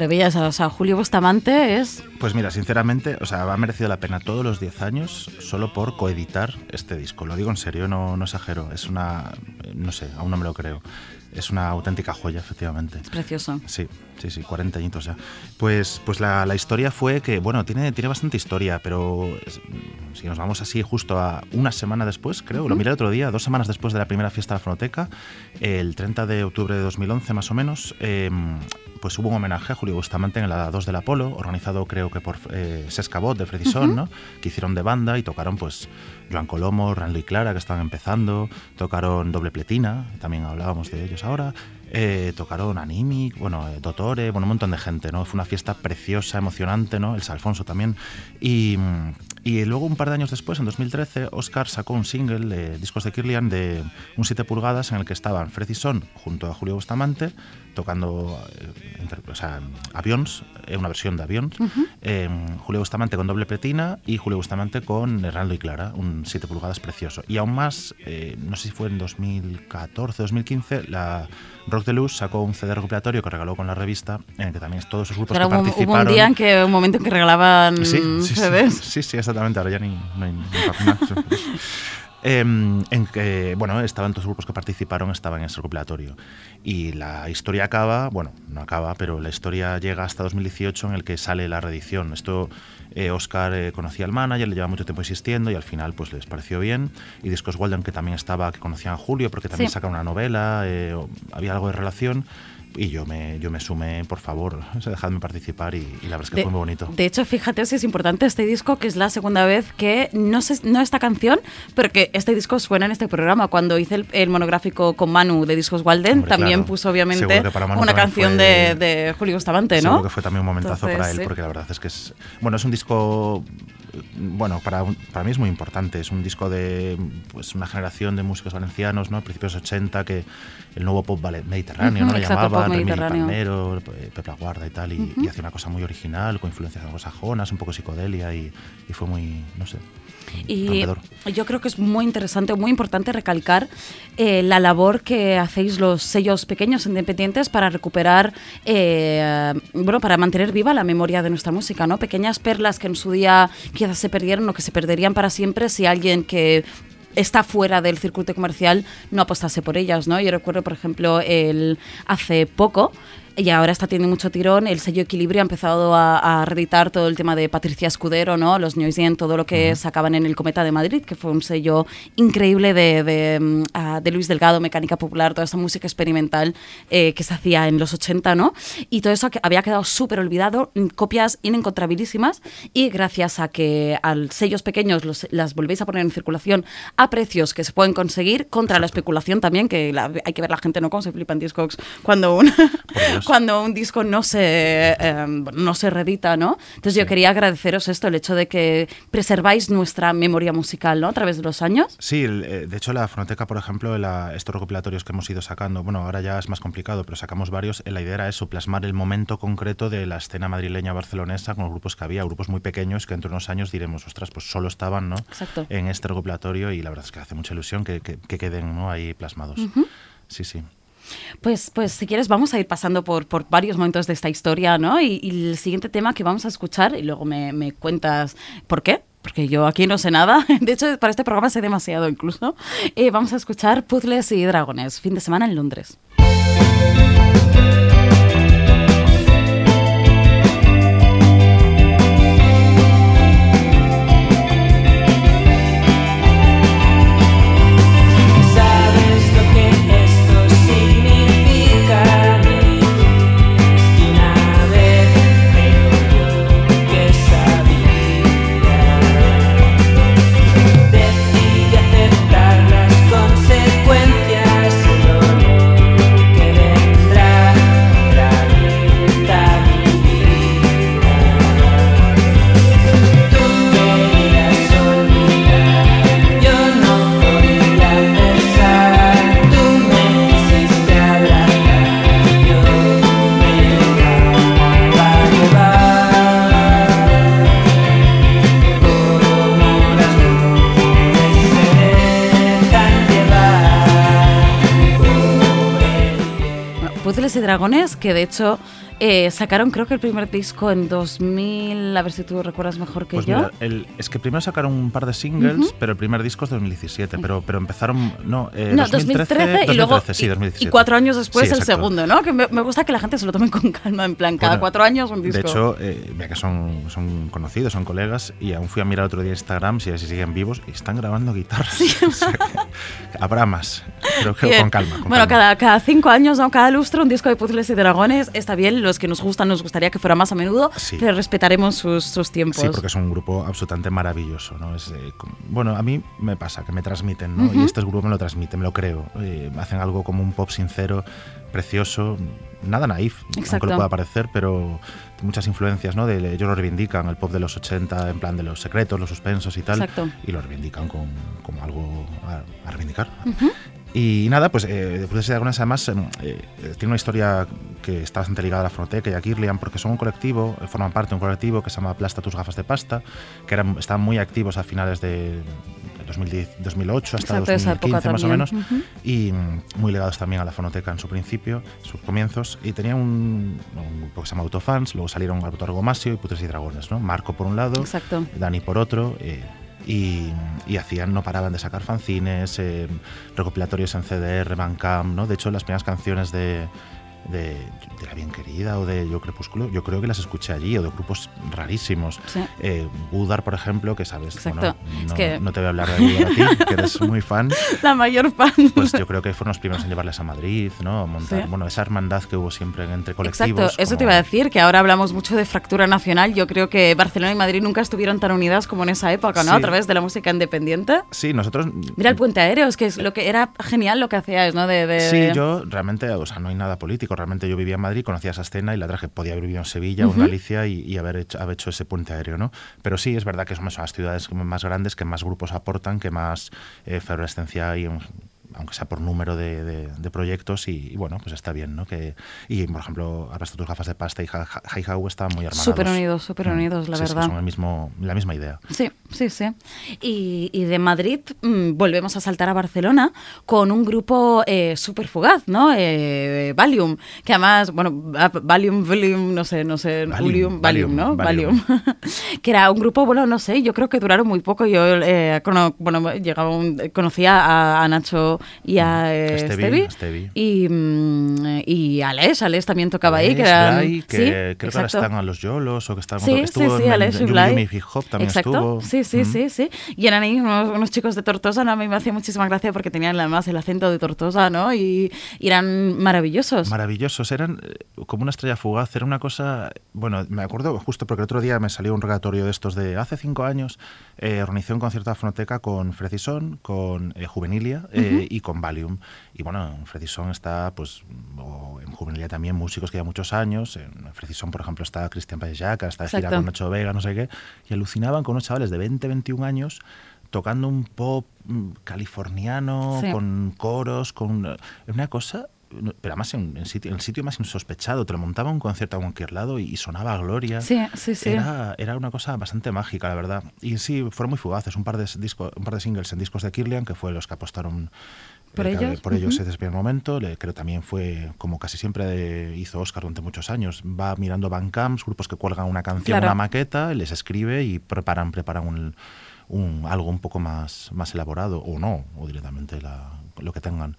Maravilla, una maravilla. O sea, Julio Bustamante es... Pues mira, sinceramente, o sea, ha merecido la pena todos los 10 años solo por coeditar este disco. Lo digo en serio, no, no exagero. Es una, no sé, aún no me lo creo. Es una auténtica joya, efectivamente. Es precioso. Sí, sí, sí, 40 añitos ya. Pues, pues la, la historia fue que, bueno, tiene, tiene bastante historia, pero es- si nos vamos así justo a una semana después, creo, lo miré el otro día, dos semanas después de la primera fiesta de la Fonoteca, el 30 de octubre de 2011 más o menos, eh, pues hubo un homenaje a Julio Bustamante en la 2 del Apolo, organizado creo que por eh, Sescabot de Fredison, ¿no? que hicieron de banda y tocaron pues Joan Colomo, Ranlo y Clara, que estaban empezando, tocaron Doble Pletina, también hablábamos de ellos ahora, eh, tocaron Animic, bueno, eh, Dotore, bueno, un montón de gente, ¿no? Fue una fiesta preciosa, emocionante, ¿no? El Salfonso también. Y, y luego, un par de años después, en 2013, Oscar sacó un single de Discos de Kirlian de un 7 pulgadas en el que estaban Fred y Son junto a Julio Bustamante tocando eh, entre- o sea, Avions, una versión de Avions, eh, Julio Bustamante con doble pletina y Julio Bustamante con Hernando y Clara, un 7 pulgadas precioso. Y aún más, eh, no sé si fue en 2014, 2015, la Rock de Luz sacó un CD recopilatorio que regaló con la revista, en el que también todos sus grupos que hubo, hubo participaron. un día en que un momento en que regalaban Sí, sí, CDs. sí, sí, exactamente. Ahora ya ni, no hay. Em, en que, bueno, estaban todos los grupos que participaron, estaban en ese recopilatorio. Y la historia acaba, bueno, no acaba, pero la historia llega hasta 2018 en el que sale la reedición. Esto, eh, Oscar eh, conocía al manager, le lleva mucho tiempo insistiendo y al final pues les pareció bien. Y Discos Walden, que también estaba, que conocían a Julio, porque también Sí. saca una novela, eh, había algo de relación. Y yo me, yo me sumé, por favor, o sea, dejadme participar y, y la verdad es que De, fue muy bonito. de hecho, fíjate si es importante este disco, que es la segunda vez que, no sé, no esta canción, pero que este disco suena en este programa. Cuando hice el, el monográfico con Manu de Discos Walden, Hombre, también claro. puso obviamente una canción fue- de, de Julio Bustamante, ¿no? Seguro que fue también un momentazo para él, sí. porque la verdad es que es. Bueno, es un disco. Bueno, para, para mí es muy importante. Es un disco de pues, una generación de músicos valencianos, ¿no? A principios de 80, que el nuevo pop mediterráneo, ¿no? Lo llamaban, mediterráneo. Palmero, eh, Pepe Aguarda y tal, y, y hacía una cosa muy original, con influencias anglosajonas, un poco psicodelia, y, y fue muy, no sé, Y yo creo que es muy interesante, muy importante recalcar eh, la labor que hacéis los sellos pequeños independientes para recuperar, eh, bueno, para mantener viva la memoria de nuestra música, ¿no? Pequeñas perlas que en su día quizás se perdieron o que se perderían para siempre si alguien que está fuera del circuito comercial no apostase por ellas, ¿no? Yo recuerdo, por ejemplo, el hace poco y ahora está teniendo mucho tirón. El sello Equilibrio ha empezado a, a reeditar todo el tema de Patricia Escudero, ¿no? Los Noisien, todo lo que sacaban en el Cometa de Madrid, que fue un sello increíble de, de, mm, de Luis Delgado, Mecánica Popular, toda esa música experimental eh, que se hacía en los 80, ¿no? Y todo eso había quedado súper olvidado, mm, copias inencontrabilísimas, y gracias a que a sellos pequeños los- las volvéis a poner en circulación a precios que se pueden conseguir contra la especulación también, que la- hay que ver la gente, ¿no? Cómo se flipan Discogs cuando un, cuando un disco no se, eh, no se reedita, ¿no? Entonces yo quería agradeceros esto, el hecho de que preserváis nuestra memoria musical, ¿no? A través de los años. Sí, el, eh, de hecho la Fonoteca, por ejemplo, la- estos recopilatorios que hemos ido sacando, bueno, ahora ya es más complicado, pero sacamos varios, eh, la idea era eso, plasmar el momento concreto de la escena madrileña barcelonesa con los grupos que había, grupos muy pequeños que dentro de unos años diremos, ostras, pues solo estaban ¿no? Exacto. en este recopilatorio y la verdad es que hace mucha ilusión que, que- que queden ¿no? ahí plasmados. Sí, sí. Pues, pues si quieres vamos a ir pasando por, por varios momentos de esta historia, ¿no? Y, y el siguiente tema que vamos a escuchar, y luego me, me cuentas por qué, porque yo aquí no sé nada, de hecho para este programa sé demasiado incluso, Eh, vamos a escuchar Puzzles y Dragones, fin de semana en Londres. Dragones, que de hecho eh, sacaron creo que el primer disco en 2000, a ver si tú recuerdas mejor que Pues yo. mira, el- es que primero sacaron un par de singles, pero el primer disco es 2017, pero, pero empezaron, no, eh, No, 2013, y luego 2013, sí, y- 2017. y cuatro años después Sí, el segundo, ¿no? Que me, me gusta que la gente se lo tome con calma, en plan, cada Bueno, cuatro años un disco. De hecho, eh, mira que son, son conocidos, son colegas, y aún fui a mirar otro día Instagram si, si siguen vivos y están grabando guitarras. O sea que habrá más, pero con calma. con bueno, calma. cada, cada cinco años, ¿no? cada lustro, un disco de puzzles y dragones. Está bien, los que nos gustan nos gustaría que fuera más a menudo, Sí. pero respetaremos sus, sus tiempos. Sí, porque es un grupo absolutamente maravilloso, ¿no? Es, eh, bueno, a mí me pasa que me transmiten, ¿no? Y este grupo me lo transmite, me lo creo. Eh, hacen algo como un pop sincero, precioso, nada naif, Exacto. aunque lo pueda parecer, pero muchas influencias, ¿no? De, ellos lo reivindican, el pop de los 80, en plan de los secretos, los suspensos y tal. Exacto. Y lo reivindican como algo a, a reivindicar. Y nada, pues eh, Puzzles y Dragones además eh, tiene una historia que está bastante ligada a la Fonoteca y a Kirlian porque son un colectivo, eh, forman parte de un colectivo que se llama Plasta tus gafas de pasta, que eran, estaban muy activos a finales de 2010, 2008 hasta Exacto, esa época 2015 más o menos Ujú. y mm, muy ligados también a la fonoteca en su principio, sus comienzos, y tenían un, un grupo que se llama Autofans, luego salieron Alberto Argomasio y Putres y Dragones, ¿no? Marco por un lado, Exacto. Dani por otro, eh, y, hacían, no paraban de sacar fanzines, eh, recopilatorios en CDR, Bandcamp, ¿no? De hecho, las primeras canciones de, de, de La Bien Querida o de Yo Crepúsculo, yo creo que las escuché allí, o de grupos rarísimos. Sí. Eh, Budar, por ejemplo, que sabes, bueno, Es no, que- no te voy a hablar de Budar a ti, que eres muy fan. La mayor fan. Pues yo creo que fueron los primeros en llevarles a Madrid, ¿no? Montar, Sí. bueno, esa hermandad que hubo siempre entre colectivos. Exacto, eso te como- iba a decir, que ahora hablamos mucho de fractura nacional. Yo creo que Barcelona y Madrid nunca estuvieron tan unidas como en esa época, ¿no? Sí. A través de la música independiente. Sí, nosotros... Mira el puente aéreo, es que es lo que era genial lo que hacíais, ¿no? De, de- Sí, yo realmente, o sea, no hay nada político. Realmente yo vivía en Madrid, conocía esa escena y la traje. Podía haber vivido en Sevilla o en Galicia y, y haber, hecho, haber hecho ese puente aéreo, ¿no? Pero sí, es verdad que son las ciudades más grandes, que más grupos aportan, que más eh, efervescencia hay, en- aunque sea por número de, de- de proyectos. Y, y bueno, pues está bien, ¿no? Que, y, por ejemplo, Arrastra tus gafas de pasta y Ja- Ja- Hi How estaban muy hermanados. Súper unidos, súper Mm, unidos, la sí, verdad. son el mismo, la misma idea. Sí, sí, sí. Y, y de Madrid mm, volvemos a saltar a Barcelona con un grupo eh, súper fugaz, ¿no? Eh, Valium, que además, bueno, Valium, Valium, no sé, no sé, Valium, Valium, Valium, ¿no? Valium. Valium. que era un grupo, bueno, no sé, yo creo que duraron muy poco. Yo, eh, cono- bueno, llegaba un- conocía a, a Nacho y a eh, Stevie, Stevie. Y, mm, y Alex, Alex también tocaba ahí. Que Alex eran, Blay, que sí, creo que ahora están a los Yolos o que están Sí, sí, estuvo sí, en, Alex y Blay. Hip Hop también Exacto. estuvo. Sí, sí, Mm. sí, sí. Y eran ahí unos, unos chicos de Tortosa, ¿no? A mí me hacía muchísima gracia porque tenían además el acento de Tortosa, ¿no? Y, y eran maravillosos. Maravillosos, eran eh, como una estrella fugaz, era una cosa, bueno, me acuerdo justo porque el otro día me salió un regatorio de estos de hace cinco años, eh, organizé un concierto de Fonoteca con Fredison, con eh, Juvenilia eh, y con Valium. Y bueno, en Fredison está, pues, o en Juvenilia también músicos que llevan muchos años, en Fredison, por ejemplo, está Cristian Payejaca, está gira con Nacho Vega, no sé qué, y alucinaban con unos chavales de 20, 21 años tocando un pop mm, californiano, Sí. con coros, con eh, una cosa pero además en, en sitio, el sitio más insospechado, te lo montaba un concierto a cualquier lado y, y sonaba a gloria. Sí, sí, sí. Era, era una cosa bastante mágica, la verdad. Y sí, fueron muy fugaces, un par de, disco, un par de singles en discos de Kirlian, que fue los que apostaron ¿Por eh, ellos? por ellos Ujú. desde el primer momento. Le- creo también fue, como casi siempre de- hizo Oscar durante muchos años, va mirando Bandcamps, grupos que cuelgan una canción, Claro. una maqueta, les escribe y preparan, preparan un, un- algo un poco más, más elaborado, o no, o directamente la- lo que tengan.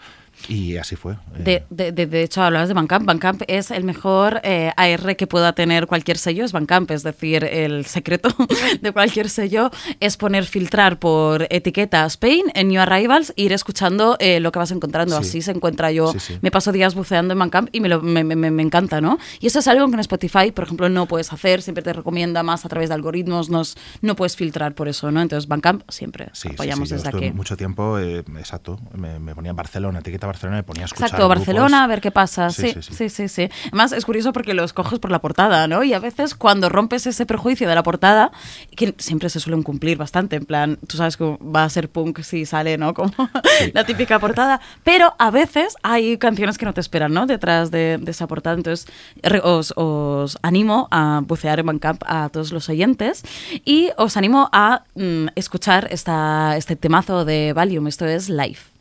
Y así fue. eh, De, de, de, de hecho, hablabas de Bandcamp. Bandcamp es el mejor eh, AR que pueda tener cualquier sello, es Bandcamp. Es decir, el secreto de cualquier sello es poner filtrar por etiqueta Spain en New Arrivals e ir escuchando eh, lo que vas encontrando. Sí. Así se encuentra yo. Sí, sí. Me paso días buceando en Bandcamp y me, lo- me, me- me- encanta, ¿no? Y eso es algo que en Spotify, por ejemplo, no puedes hacer. Siempre te recomienda más a través de algoritmos. nos- no puedes filtrar por eso, ¿no? Entonces, Bandcamp siempre apoyamos desde aquí. mucho tiempo, eh, exacto, me, me ponía en Barcelona, etiqueta Barcelona, me ponía a escuchar Exacto, grupos. Barcelona, a ver qué pasa. Sí, Sí, sí, sí, sí. Además, es curioso porque los coges por la portada, ¿no? Y a veces cuando rompes ese prejuicio de la portada, que siempre se suelen cumplir bastante, en plan, tú sabes que va a ser punk si sale, ¿no? Como la típica portada. Pero a veces hay canciones que no te esperan, ¿no? Detrás de, de esa portada. Entonces, os, os animo a bucear en Bandcamp a todos los oyentes y os animo a mm, escuchar esta, este temazo de Valium. Esto es Life.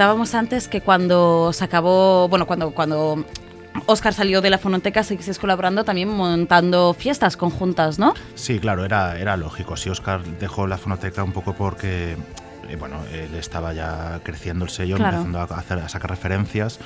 Comentábamos antes que cuando se acabó, bueno, cuando, cuando Oscar salió de la fonoteca, seguís colaborando también montando fiestas conjuntas, ¿no? Sí, claro, era, era lógico. Si Oscar dejó la fonoteca un poco porque, eh, bueno, él estaba ya creciendo el sello, Claro. empezando a, hacer, a sacar referencias.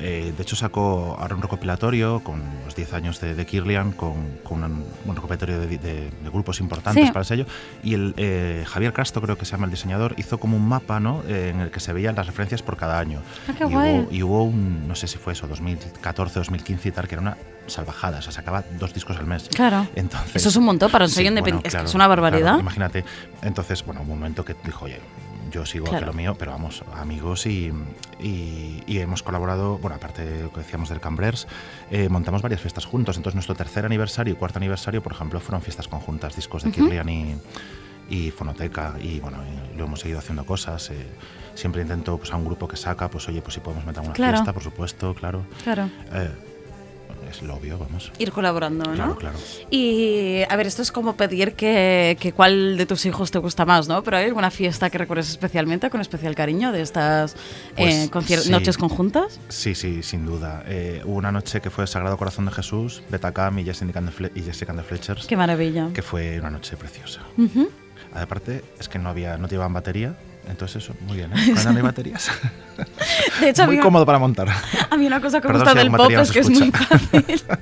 Eh, de hecho, sacó ahora un recopilatorio con los 10 años de, de Kirlian, con, con un, un recopilatorio de, de- de grupos importantes Sí. para el sello. Y el, eh, Javier Castro, creo que se llama el diseñador, hizo como un mapa ¿no? Eh, en el que se veían las referencias por cada año. Ah, qué y, guay. Hubo, y hubo un, no sé si fue eso, 2014, 2015 y tal, que era una salvajada. O sea, sacaba dos discos al mes. Claro. Entonces, Eso es un montón para un sello bueno, independiente. Es que claro, es una barbaridad. claro, imagínate. Entonces, bueno, un momento que dijo, oye, yo sigo Claro. aquí lo mío, pero vamos, amigos y, y- y hemos colaborado, bueno, aparte de lo que decíamos del Cambrers, eh, montamos varias fiestas juntos. Entonces, nuestro tercer aniversario y cuarto aniversario, por ejemplo, fueron fiestas conjuntas, discos de Kirlian y, y Fonoteca. Y bueno, y lo hemos seguido haciendo cosas. eh, siempre intento, pues a un grupo que saca, pues oye, pues si podemos meter una Claro. fiesta, por supuesto, claro. Claro. Eh, es lo obvio, vamos. Ir colaborando, ¿no? Claro, claro. Y a ver, esto es como pedir que, que cuál de tus hijos te gusta más, ¿no? Pero hay alguna fiesta que recuerdes especialmente, con especial cariño, de estas Pues, eh, sí. noches conjuntas. Sí, sí, sin duda. Eh, hubo una noche que fue Sagrado Corazón de Jesús, Betacam y Jessica and the, Jessica and the Fletchers, Qué maravilla. que fue una noche preciosa. Ujú. Aparte, es que no había, no llevaban batería, entonces eso, muy bien, ¿eh? Cuando no hay baterías. De hecho, muy había- cómodo para montar. A mí una cosa que me gusta si del pop es que es muy escucha. fácil.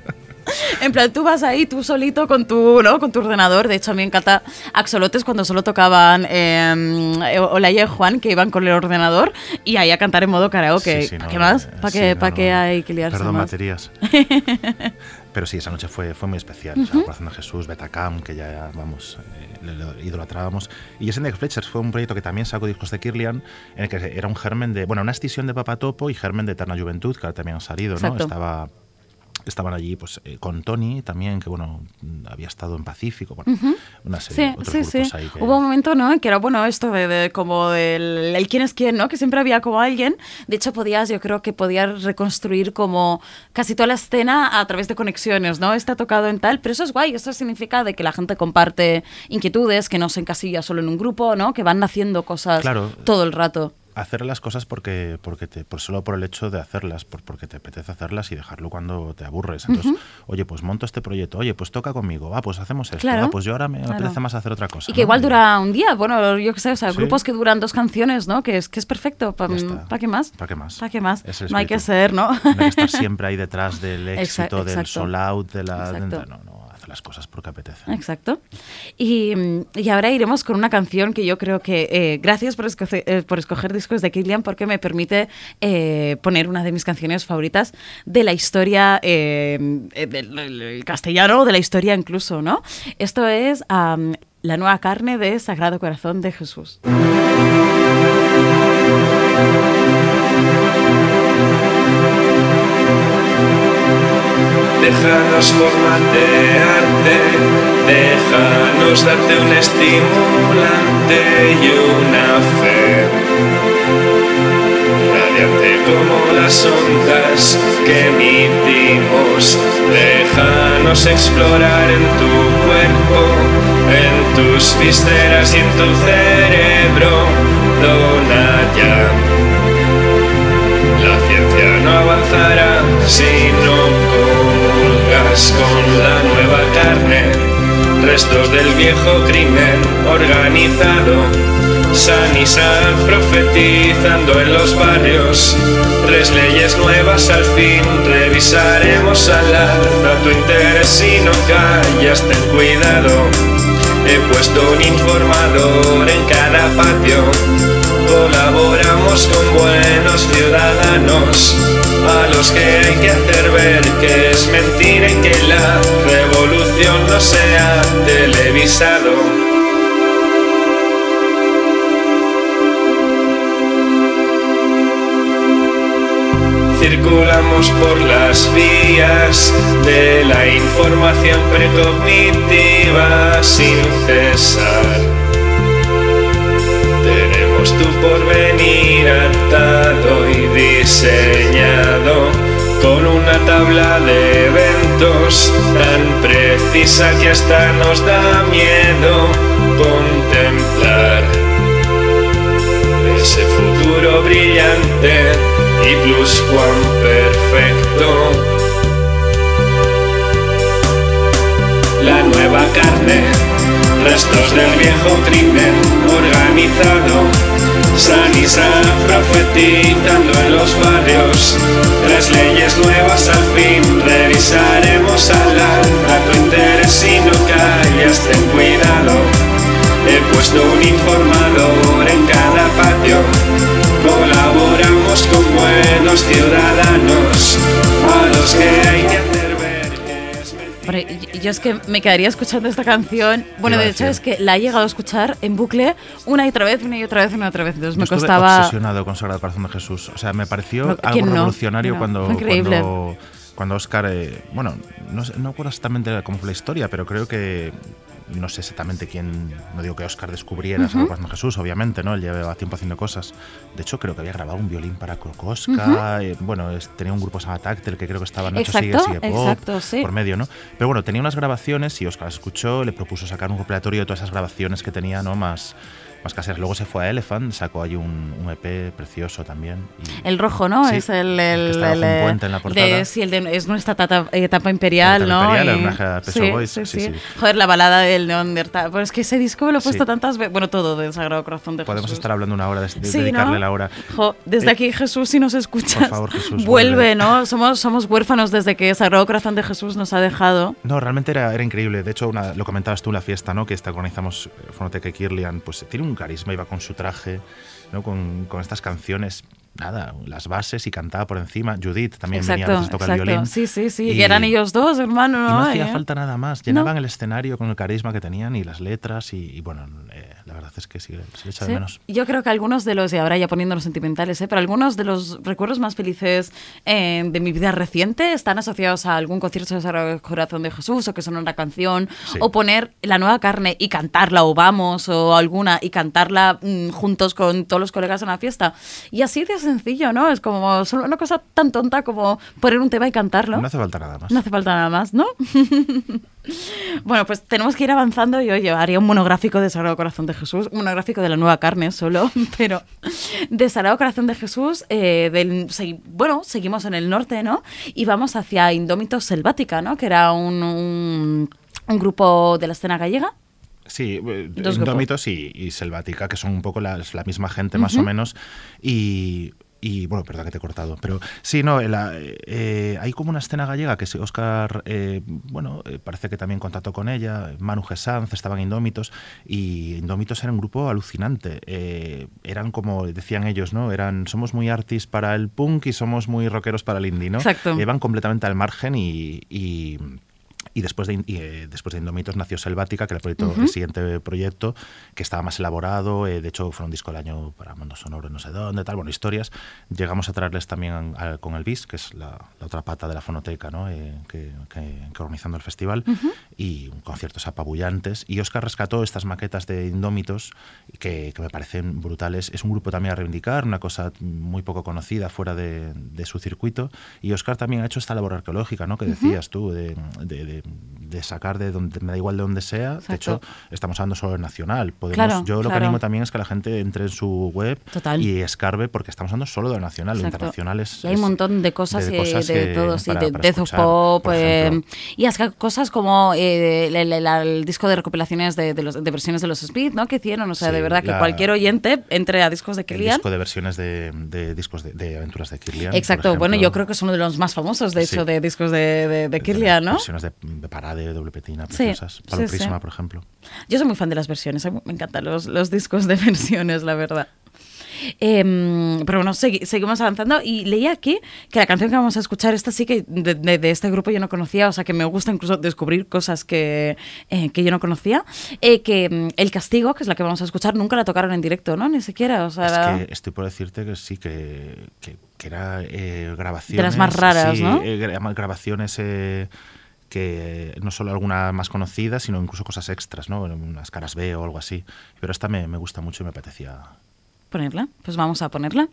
En plan, tú vas ahí, tú solito con tu, ¿no? con tu ordenador. De hecho, a mí me encanta Axolotes cuando solo tocaban eh, Olaya y Juan, que iban con el ordenador y ahí a cantar en modo karaoke. Sí, sí, ¿Para no, qué más? eh, ¿Para sí, qué, no, pa' no. qué hay que liarse Perdón, más? baterías. Pero sí, esa noche fue, fue muy especial. O sea, Corazón de Jesús, Betacam, que ya, vamos, eh, le idolatrábamos. Y the Fletchers fue un proyecto que también sacó discos de Kirlian, en el que era un germen de, bueno, una escisión de Papatopo y germen de Eterna Juventud, que ahora también han salido, ¿no? Exacto. Estaba estaban allí pues eh, con Tony también que bueno había estado en Pacífico bueno una serie Sí, de otros sí, sí. ahí que- Hubo un momento, ¿no? Que era, bueno, esto de, de como del el quién es quién, ¿no? Que siempre había como alguien. De hecho, podías, yo creo que podías reconstruir como casi toda la escena a través de conexiones, ¿no? Está tocado en tal, pero eso es guay. Eso significa de que la gente comparte inquietudes, que no se encasilla solo en un grupo, ¿no? Que van haciendo cosas Claro. todo el rato. Hacer las cosas porque porque te por solo por el hecho de hacerlas por, porque te apetece hacerlas y dejarlo cuando te aburres entonces oye pues monto este proyecto oye pues toca conmigo ah pues hacemos esto Claro. ah pues yo ahora me Claro. apetece más hacer otra cosa Y que ¿no? igual dura un día, bueno, yo qué sé, o sea, Sí. grupos que duran dos canciones, ¿no? Que es, que es perfecto. ¿Para está. qué más? ¿Para qué más? ¿Para qué más? No hay que ser, ¿no? No hay que estar siempre ahí detrás del éxito del exacto. sold out de la no no las cosas porque apetece Exacto. Y, mm, y ahora iremos con una canción que yo creo que, eh, gracias por, escoce- eh, por escoger discos de Killian, porque me permite eh, poner una de mis canciones favoritas de la historia del, del castellano, de la historia incluso, ¿no? Esto es La nueva carne de Sagrado Corazón de Jesús. Déjanos formatearte, déjanos darte un estimulante y una fe. Radiante como las ondas que emitimos, déjanos explorar en tu cuerpo, en tus vísceras y en tu cerebro. Dona ya. La ciencia no avanzará si no con la nueva carne. Restos del viejo crimen organizado. San y profetizando en los barrios. Tres leyes nuevas al fin revisaremos al alza tu interés si no callas, ten cuidado. He puesto un informador en cada patio. Colaboramos con buenos ciudadanos, a los que hay que hacer ver que es mentira y que la revolución no se ha televisado. Circulamos por las vías de la información precognitiva sin cesar. Tenemos tu porvenir atado y diseñado con una tabla de eventos tan precisa que hasta nos da miedo contemplar ese futuro brillante y plus cuan perfecto. Carne, restos del viejo crimen organizado. San y San profetizando en los barrios. Tres leyes nuevas al fin revisaremos al alza tu interés si no callas, ten cuidado. He puesto un informador en cada patio. Colaboramos con buenos ciudadanos, a los que hay que hacer yo es que me quedaría escuchando esta canción. Bueno, de hecho es que la he llegado a escuchar en bucle una y otra vez, una y otra vez, una y otra vez. Entonces Yo me costaba. obsesionado con Sagrado Corazón de Jesús. O sea, me pareció Pero, algo ¿quién no? revolucionario No, cuando, cuando Oscar, eh, bueno, no, no recuerdo exactamente cómo fue la historia, pero creo que no sé exactamente quién, no digo que Oscar descubriera Sagrado Corazón de Jesús, obviamente, ¿no? Él llevaba tiempo haciendo cosas. De hecho, creo que había grabado un violín para Kokoska, eh, bueno, es- tenía un grupo que se llama Táctil, que creo que estaba Nacho Sigue, Exacto, Sigue Pop, exacto, sí. por medio, ¿no? Pero bueno, tenía unas grabaciones y Oscar las escuchó, le propuso sacar un recopilatorio de todas esas grabaciones que tenía, ¿no? Más, más caseras. Luego se fue a Elephant, sacó ahí un, un EP precioso también. y- El rojo, ¿no? Sí, es el. el, bajo el, un eh, puente en la de- portada. sí, el de, es nuestra etapa imperial, La etapa ¿no? imperial, el Y- homenaje a Pet Shop sí, Boys, sí, sí. Joder, la balada del Neandertal. Pues es que ese disco me lo he puesto tantas veces. Bueno, todo del Sagrado Corazón de Podemos Jesús. estar hablando una hora de, de Sí, dedicarle ¿no? la hora. Jo, desde Eh, aquí, Jesús, si nos escuchas, por favor, Jesús, vuelve, vuelve. ¿no? Somos, somos huérfanos desde que Sagrado Corazón de Jesús nos ha dejado. No, realmente era, era increíble. De hecho, una- lo comentabas tú en la fiesta, ¿no? Que esta organizamos eh, Fonoteca y Kirlian, pues tiene un carisma, iba con su traje, ¿no? Con, con estas canciones, nada, las bases y cantaba por encima. Judith también venía a Exacto, veces a tocar el violín. Sí, sí, sí. Y- Y eran ellos dos, hermano. Y ¿no? hacía Eh, falta nada más. Llenaban el escenario con el carisma que tenían y las letras y, y bueno, eh, verdad es que sí, se le echa Sí. de menos. Yo creo que algunos de los, y ahora ya poniéndonos sentimentales, ¿eh? pero algunos de los recuerdos más felices eh, de mi vida reciente están asociados a algún concierto de Sagrado Corazón de Jesús o que sonó una canción Sí. o poner la nueva carne y cantarla o vamos o alguna y cantarla mm, juntos con todos los colegas en la fiesta. Y así de sencillo, ¿no? Es como solo una cosa tan tonta como poner un tema y cantarlo. No hace falta nada más. No hace falta nada más, ¿no? bueno, pues tenemos que ir avanzando y oye, haría un monográfico de Sagrado Corazón de Jesús, un monográfico de la nueva carne solo, pero de Sagrado Corazón de Jesús, eh, del, bueno, seguimos en el norte, ¿no? Y vamos hacia Indómitos Selvática, ¿no? Que era un, un, un grupo de la escena gallega. Sí, eh, Dos Indómitos y, y Selvática, que son un poco las- la misma gente más o menos. Y, y, bueno, perdón que te he cortado, pero sí, no, la- eh, hay como una escena gallega que sí, Oscar, eh, bueno, eh, parece que también contactó con ella, Manu Gesanz, estaban Indómitos, y Indómitos era un grupo alucinante. eh, eran como decían ellos, ¿no? Eran, somos muy artis para el punk y somos muy rockeros para el indie, ¿no? Exacto. Iban completamente al margen y- y y después de, y, eh, después de Indómitos nació Selvática, que era el, proyecto, el siguiente proyecto, que estaba más elaborado. eh, de hecho, fue un disco del año para Mundo Sonoro, no sé dónde, tal, bueno, historias. Llegamos a traerles también a- con el BIS, que es la, la otra pata de la fonoteca, ¿no? Eh, que, que- que organizando el festival, y conciertos apabullantes. Y Oscar rescató estas maquetas de Indómitos, que, que me parecen brutales. Es un grupo también a reivindicar, una cosa muy poco conocida fuera de, de su circuito. Y Oscar también ha hecho esta labor arqueológica, ¿no? Que decías tú, de, de- de- de sacar de donde, me da igual de donde sea. De hecho, estamos hablando solo de nacional. Podemos, Claro, yo lo que animo también es que la gente entre en su web Total. y escarbe, porque estamos hablando solo de nacional. Lo Exacto. internacional es. Y hay un montón de cosas, de eh, cosas de, todo, sí, de Death of Pop. eh, y hasta cosas como eh, el, el- el disco de recopilaciones de, de los, de versiones de los Speed, ¿no? Que hicieron. O sea, Sí, de verdad que cualquier oyente entre a discos de El Killian. disco de versiones de, de discos de, de aventuras de Kirlian. Exacto, bueno, yo creo que es uno de los más famosos, de Sí. hecho, de discos de, de, de Kirlian, ¿no? Versiones de, de Parade, doble petina, Sí, preciosas. Palo sí, sí. Prisma, por ejemplo. Yo soy muy fan de las versiones, me encantan los, los discos de versiones, la verdad. Em, pero bueno, segui- seguimos avanzando y leí aquí que la canción que vamos a escuchar, esta sí que de, de- de este grupo yo no conocía, o sea que me gusta incluso descubrir cosas que, eh, que yo no conocía, eh, que mm, El Castigo, que es la que vamos a escuchar, nunca la tocaron en directo, ¿no? Ni siquiera, o sea... Es que estoy por decirte que sí, que, que, que era eh, grabaciones. De las más raras, sí, ¿no? eh, gra- grabaciones eh, que no solo alguna más conocida, sino incluso cosas extras, ¿no? Unas caras B o algo así. Pero esta me, me gusta mucho y me apetecía. Ponerla, pues vamos a ponerla.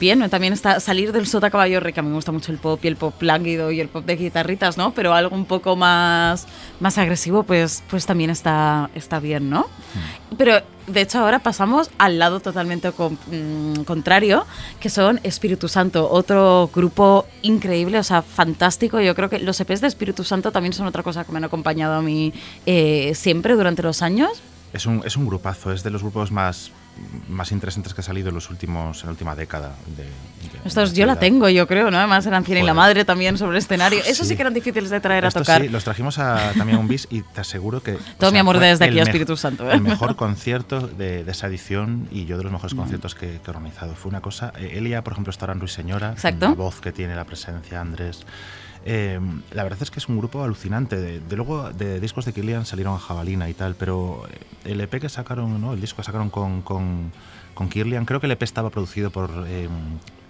Bien. También está Salir del Sota Caballo Rey, que a mí me gusta mucho el pop y el pop lánguido y el pop de guitarritas, ¿no? Pero algo un poco más, más agresivo, pues, pues también está, está bien, ¿no? Pero de hecho ahora pasamos al lado totalmente con- mm, contrario, que son Espíritu Santo, otro grupo increíble, o sea, fantástico. Yo creo que los EPs de Espíritu Santo también son otra cosa que me han acompañado a mí eh, siempre durante los años. Es un, es un grupazo, es de los grupos más, más interesantes que ha salido en, los últimos, en la última década. De, de- Estos yo la tengo, yo creo, ¿no? Además eran Cien y la madre también sobre el escenario. Eso sí, Sí. que eran difíciles de traer a Estos tocar. sí, los trajimos a, también a un bis y te aseguro que... Todo mi amor desde el aquí a Espíritu Santo, ¿eh? El mejor concierto de, de esa edición y yo de los Mm. mejores conciertos que, que he organizado. Fue una cosa... eh, Elia, por ejemplo, estará en Ruiseñora. Exacto. La voz que tiene, la presencia, Andrés. Eh, la verdad es que es un grupo alucinante. De, de luego, de discos de Killian salieron a Jabalina y tal, pero el EP que sacaron, ¿no? el disco que sacaron con, con, con Kirlian, creo que el EP estaba producido por, eh,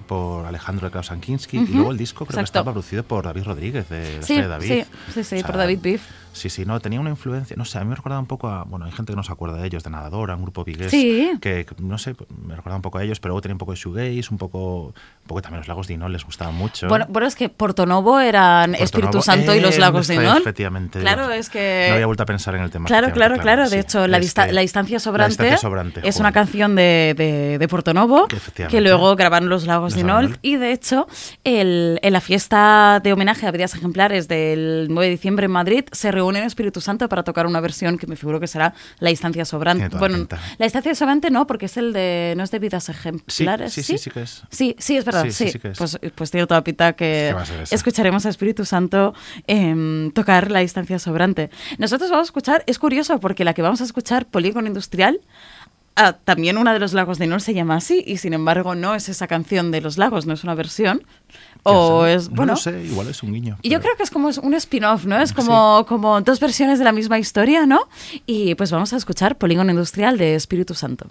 por Alejandro de Klaus Ankinski y luego el disco creo que estaba producido por David Rodríguez de Sí, de David. sí, sí, sí, por David Beef. Sí, sí, no, tenía una influencia, no sé, a mí me recordaba un poco a, bueno, hay gente que no se acuerda de ellos, de Nadadora, un grupo vigués, Sí. que, no sé, me recordaba un poco a ellos, pero luego tenía un poco de shoegaze, un poco, un poco también los lagos de Inol les gustaban mucho. Bueno, bueno, es que Portonovo eran Porto Espíritu Novo, Santo y los lagos de Inol. Efectivamente. Claro, es que... No había vuelto a pensar en el tema. Claro, claro, claro. De sí. hecho, la, dista- Este, la distancia sobrante, La distancia sobrante, es joder. una canción de, de, de Portonovo Que que luego grabaron los Lagos Los de. Inol. Y de hecho, el- en la fiesta de homenaje a vidas ejemplares del 9 de diciembre en Madrid, se reúnen en Espíritu Santo para tocar una versión que me figuro que será La distancia sobrante. Bueno, pinta. la distancia sobrante no, porque es el de. No es de vidas Sí, ejemplares. sí, sí, sí que es. Sí, sí, es verdad. Sí, Sí, sí, sí que es. Pues, pues tiene toda pinta que escucharemos a Espíritu Santo em, tocar la distancia sobrante. Nosotros vamos a escuchar, es curioso porque la que vamos a escuchar, Polígono Industrial, ah, también una de los lagos de Nol se llama así y sin embargo no es esa canción de los lagos, no es una versión. O ¿Quién es, bueno, No lo sé, igual es un guiño. y yo creo que es como un spin-off, ¿no? Es como, como dos versiones de la misma historia, ¿no? Y pues vamos a escuchar Polígono Industrial de Espíritu Santo.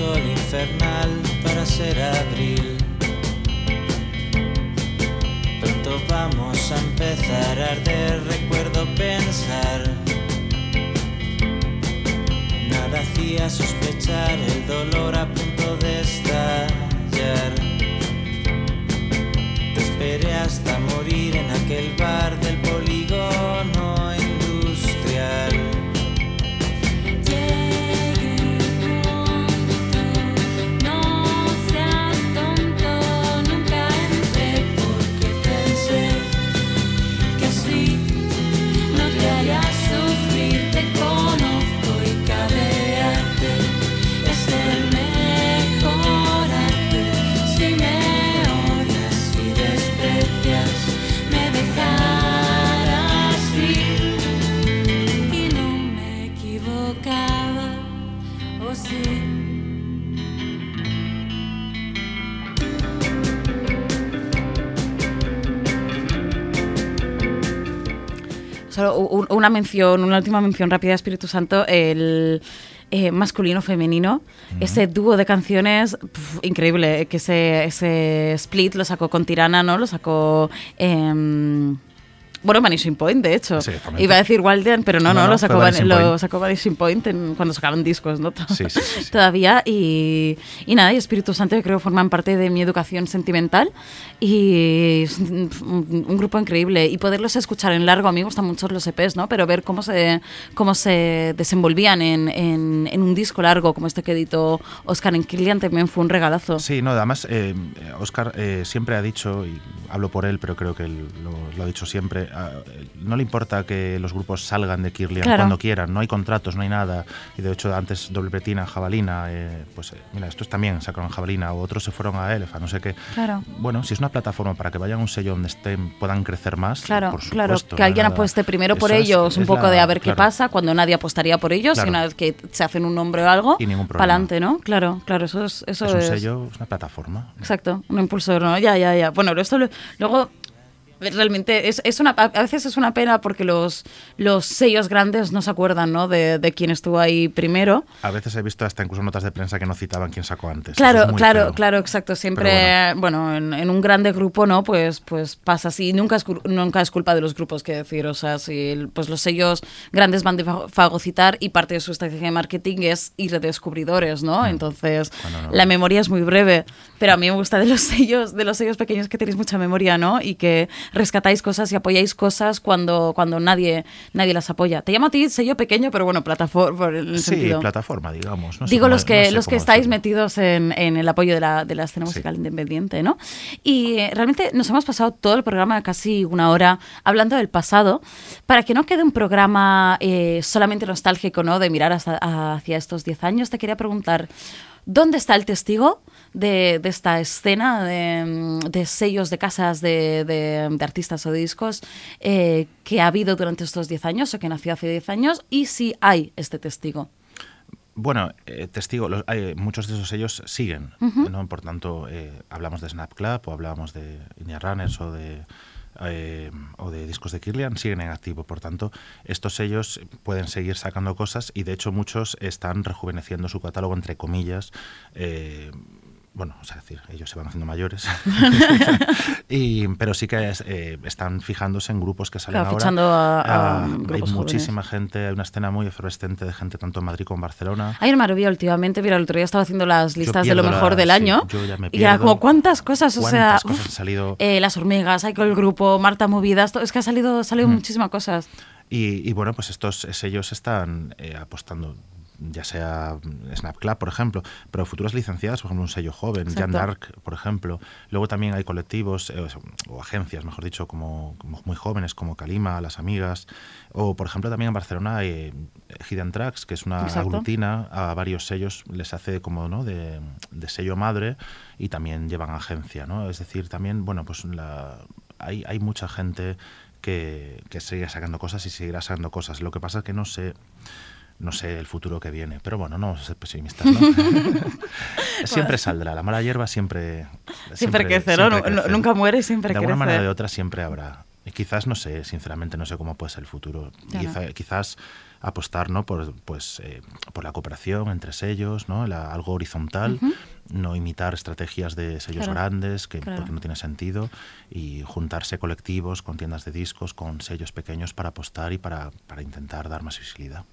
Sol infernal para ser abril. Pronto vamos a empezar a arder, recuerdo pensar. Nada hacía sospechar el dolor a punto de estallar. Te esperé hasta morir en aquel bar del polígono Solo una mención, una última mención rápida Espíritu Santo, el eh, masculino-femenino, ese dúo de canciones pf, increíble, que ese, ese split lo sacó con Tirana, ¿no? Lo sacó... em, bueno, Vanishing Point, de hecho. Sí. Iba a decir Walden, pero no, no, No, no, lo, sacó, Van- Vanishing lo Point. sacó Vanishing Point en- cuando sacaban discos, ¿no? Sí, sí. Todavía. Y, y nada, y Espíritu Santo yo creo forman parte de mi educación sentimental. Y es un, un- un grupo increíble. Y poderlos escuchar en largo, a mí me gustan mucho los EPs, ¿no? Pero ver cómo se, cómo se desenvolvían en, en- en un disco largo, como este que editó Oscar en Killian, también fue un regalazo. Sí, no, además, eh, Oscar eh, siempre ha dicho, y hablo por él, pero creo que él lo, lo ha dicho siempre, no le importa que los grupos salgan de Kirlian Claro. cuando quieran, no hay contratos, no hay nada. Y de hecho antes Doble Pretina, Jabalina, eh, pues eh, mira, estos también sacaron Jabalina, o otros se fueron a Elefa, no sé qué. Claro. Bueno, si es una plataforma para que vayan a un sello donde estén, puedan crecer más, Claro, por claro, que alguien nada. apueste primero por Eso es- ellos, un es poco la- de a ver qué pasa, cuando nadie apostaría por ellos, Claro. sino que se hacen un nombre o algo, Y para adelante, ¿no? Claro, claro, eso es... Eso Es un es- sello, es una plataforma. Exacto, un impulsor, ¿no? Ya, ya, ya. Bueno, esto lo- luego realmente es, es una a veces es una pena porque los, los sellos grandes no se acuerdan, ¿no? De, de quién estuvo ahí primero. A veces he visto hasta incluso notas de prensa que no citaban quién sacó antes. Claro, es claro, feo. claro, exacto. Siempre, Pero bueno, en, en un grande grupo, ¿no? Pues, pues pasa así. Nunca es, nunca es culpa de los grupos, que decir. O sea, si pues los sellos grandes van de fa- fagocitar y parte de su estrategia de marketing es ir de descubridores, ¿no? Entonces, Mm. Bueno, no, la memoria es muy breve. Pero a mí me gusta de los sellos, de los sellos pequeños que tenéis mucha memoria, ¿no? Y que rescatáis cosas y apoyáis cosas cuando, cuando nadie, nadie las apoya. Te llamo a ti sello pequeño, pero bueno, plataforma, Sí, sentido. plataforma, digamos. no Digo cómo- los que no sé los que estáis metidos en, en el apoyo de la, de la escena Sí. musical independiente, ¿no? Y eh, realmente nos hemos pasado todo el programa, casi una hora, hablando del pasado, para que no quede un programa eh, solamente nostálgico, ¿no? De mirar hasta- hacia estos 10 años, te quería preguntar, ¿dónde está el testigo de, de esta escena de, mm, de sellos de casas de, de- artistas o de discos eh, que ha habido durante estos 10 años o que nació hace 10 años? Y si hay este testigo. Bueno, eh, testigo, los- hay- muchos de esos sellos siguen, ¿no? Por tanto, eh, hablamos de Snap Club o hablamos de India Runners o de, eh, o de discos de Kirlian, siguen en activo. Por tanto, estos sellos pueden seguir sacando cosas y de hecho muchos están rejuveneciendo su catálogo, entre comillas. eh, bueno, o sea, decir, ellos se van haciendo mayores, y, pero sí que es, eh, están fijándose en grupos que salen Claro, ahora. a- a Ah, hay jóvenes. muchísima gente, hay una escena muy efervescente de gente tanto en Madrid como en Barcelona. Hay una maravilla últimamente, mira, el otro día estaba haciendo las listas de lo mejor la- del sí, año. yo ya me y era pierdo. como, ¿cuántas cosas? O sea, ¿Cuántas cosas uf, han salido? eh, las hormigas, hay con el grupo, Marta Movidas, es que ha salido, ha salido muchísimas cosas. Y, y bueno, pues estos sellos están eh, apostando, ya sea mm, Snap Club, por ejemplo, pero futuras licenciadas, por ejemplo, un sello joven, Jan Exacto. Dark, por ejemplo. Luego también hay colectivos, eh, o, agencias, mejor dicho, como, como muy jóvenes, como Calima, Las Amigas. O, por ejemplo, también en Barcelona hay eh, Hidden Tracks, que es una Exacto. aglutina a varios sellos, les hace como ¿no? de, de sello madre y también llevan agencia, ¿no? Es decir, también, bueno, pues la, hay, hay mucha gente que, que sigue sacando cosas y seguirá sacando cosas. Lo que pasa es que no sé, no sé el futuro que viene. Pero bueno, no vamos a ser pesimistas, ¿no? siempre saldrá. La mala hierba siempre... Siempre siempre nunca muere y siempre De alguna manera o de otra siempre habrá. Y quizás, no sé, sinceramente no sé cómo puede ser el futuro. Claro. Quizá- quizás apostar ¿no? por, pues, eh, por la cooperación entre sellos, ¿no? La- algo horizontal, no imitar estrategias de sellos Claro, grandes, que, claro. porque no tiene sentido, y juntarse colectivos con tiendas de discos, con sellos pequeños para apostar y para, para intentar dar más visibilidad.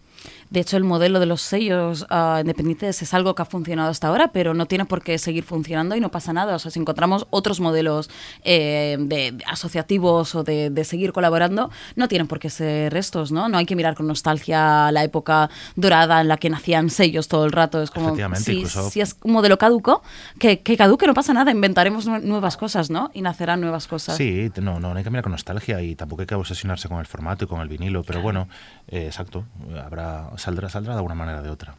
De hecho, el modelo de los sellos ah, independientes es algo que ha funcionado hasta ahora, pero no tiene por qué seguir funcionando y no pasa nada. O sea, si encontramos otros modelos eh, de, de asociativos o de, de seguir colaborando, no tienen por qué ser estos, ¿no? No hay que mirar con nostalgia la época dorada en la que nacían sellos todo el rato. Es como, si, incluso- si es un modelo caduco, que, que caduque no pasa nada, inventaremos nue- nuevas cosas, ¿no? Y nacerán nuevas cosas. Sí, no, no, no hay que mirar con nostalgia y tampoco hay que obsesionarse con el formato y con el vinilo, pero bueno, eh, exacto, habrá saldrá, saldrá de alguna manera o de otra.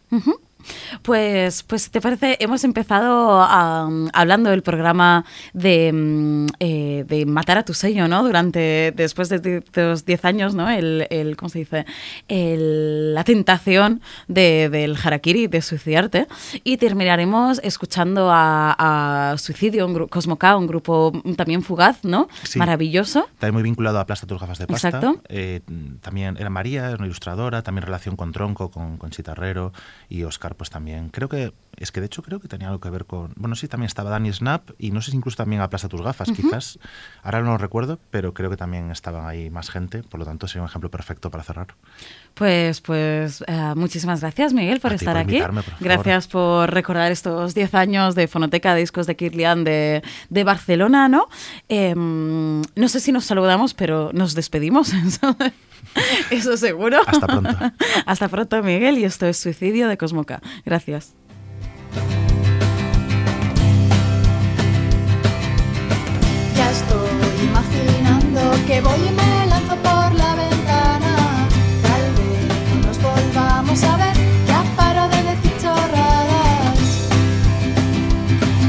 Pues, pues, ¿te parece? Hemos empezado hablando del programa de, mm, eh, de matar a tu sello, ¿no? Durante, después de, los 10 años, ¿no? El, el- ¿cómo se dice? El- la tentación de- del harakiri, de suicidarte. Y terminaremos escuchando a, a Suicidio, un gru- Cosmo K, un grupo también fugaz, ¿no? Sí. Maravilloso. También muy vinculado a Plasta tus gafas de pasta. Exacto. Eh, también era María, una ilustradora, también relación con Tronco, con, con Chitarrero y Oscar pues también. Creo que, es que de hecho creo que tenía algo que ver con, bueno sí, también estaba Dani Snap y no sé si incluso también a Plasta tus gafas, quizás, ahora no lo recuerdo, pero creo que también estaban ahí más gente, por lo tanto sería un ejemplo perfecto para cerrar. Pues, pues eh, muchísimas gracias, Miguel, por A estar por aquí. por gracias por recordar estos 10 años de Fonoteca de Discos de Kirlian de, de Barcelona, ¿no? Em, no sé si nos saludamos, pero nos despedimos. Eso seguro. Hasta pronto. Hasta pronto, Miguel, y esto es Suicidio de Cosmoca. Gracias. Ya estoy imaginando que voy y me lanzo por la ventana. Tal vez nos volvamos a ver, ya paro de decir chorradas.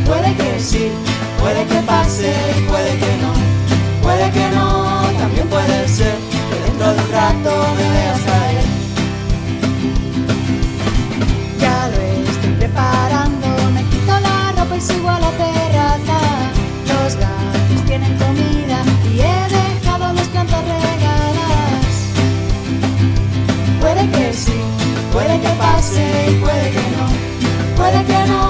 Puede que sí, puede que pase, puede que no, puede que no me veas caer. Ya lo estoy preparando, me quito la ropa y sigo a la terraza. Los gatos tienen comida y he dejado las plantas regadas. Puede que sí, puede que pase y puede que no, puede que no,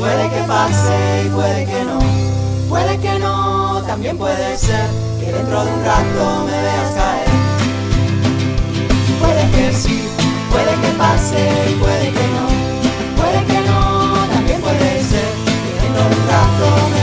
Puede que pase y puede que no, puede que no, también puede ser que dentro de un rato me veas caer. Puede que sí, puede que pase y puede que no, puede que no, también puede ser que dentro de un rato me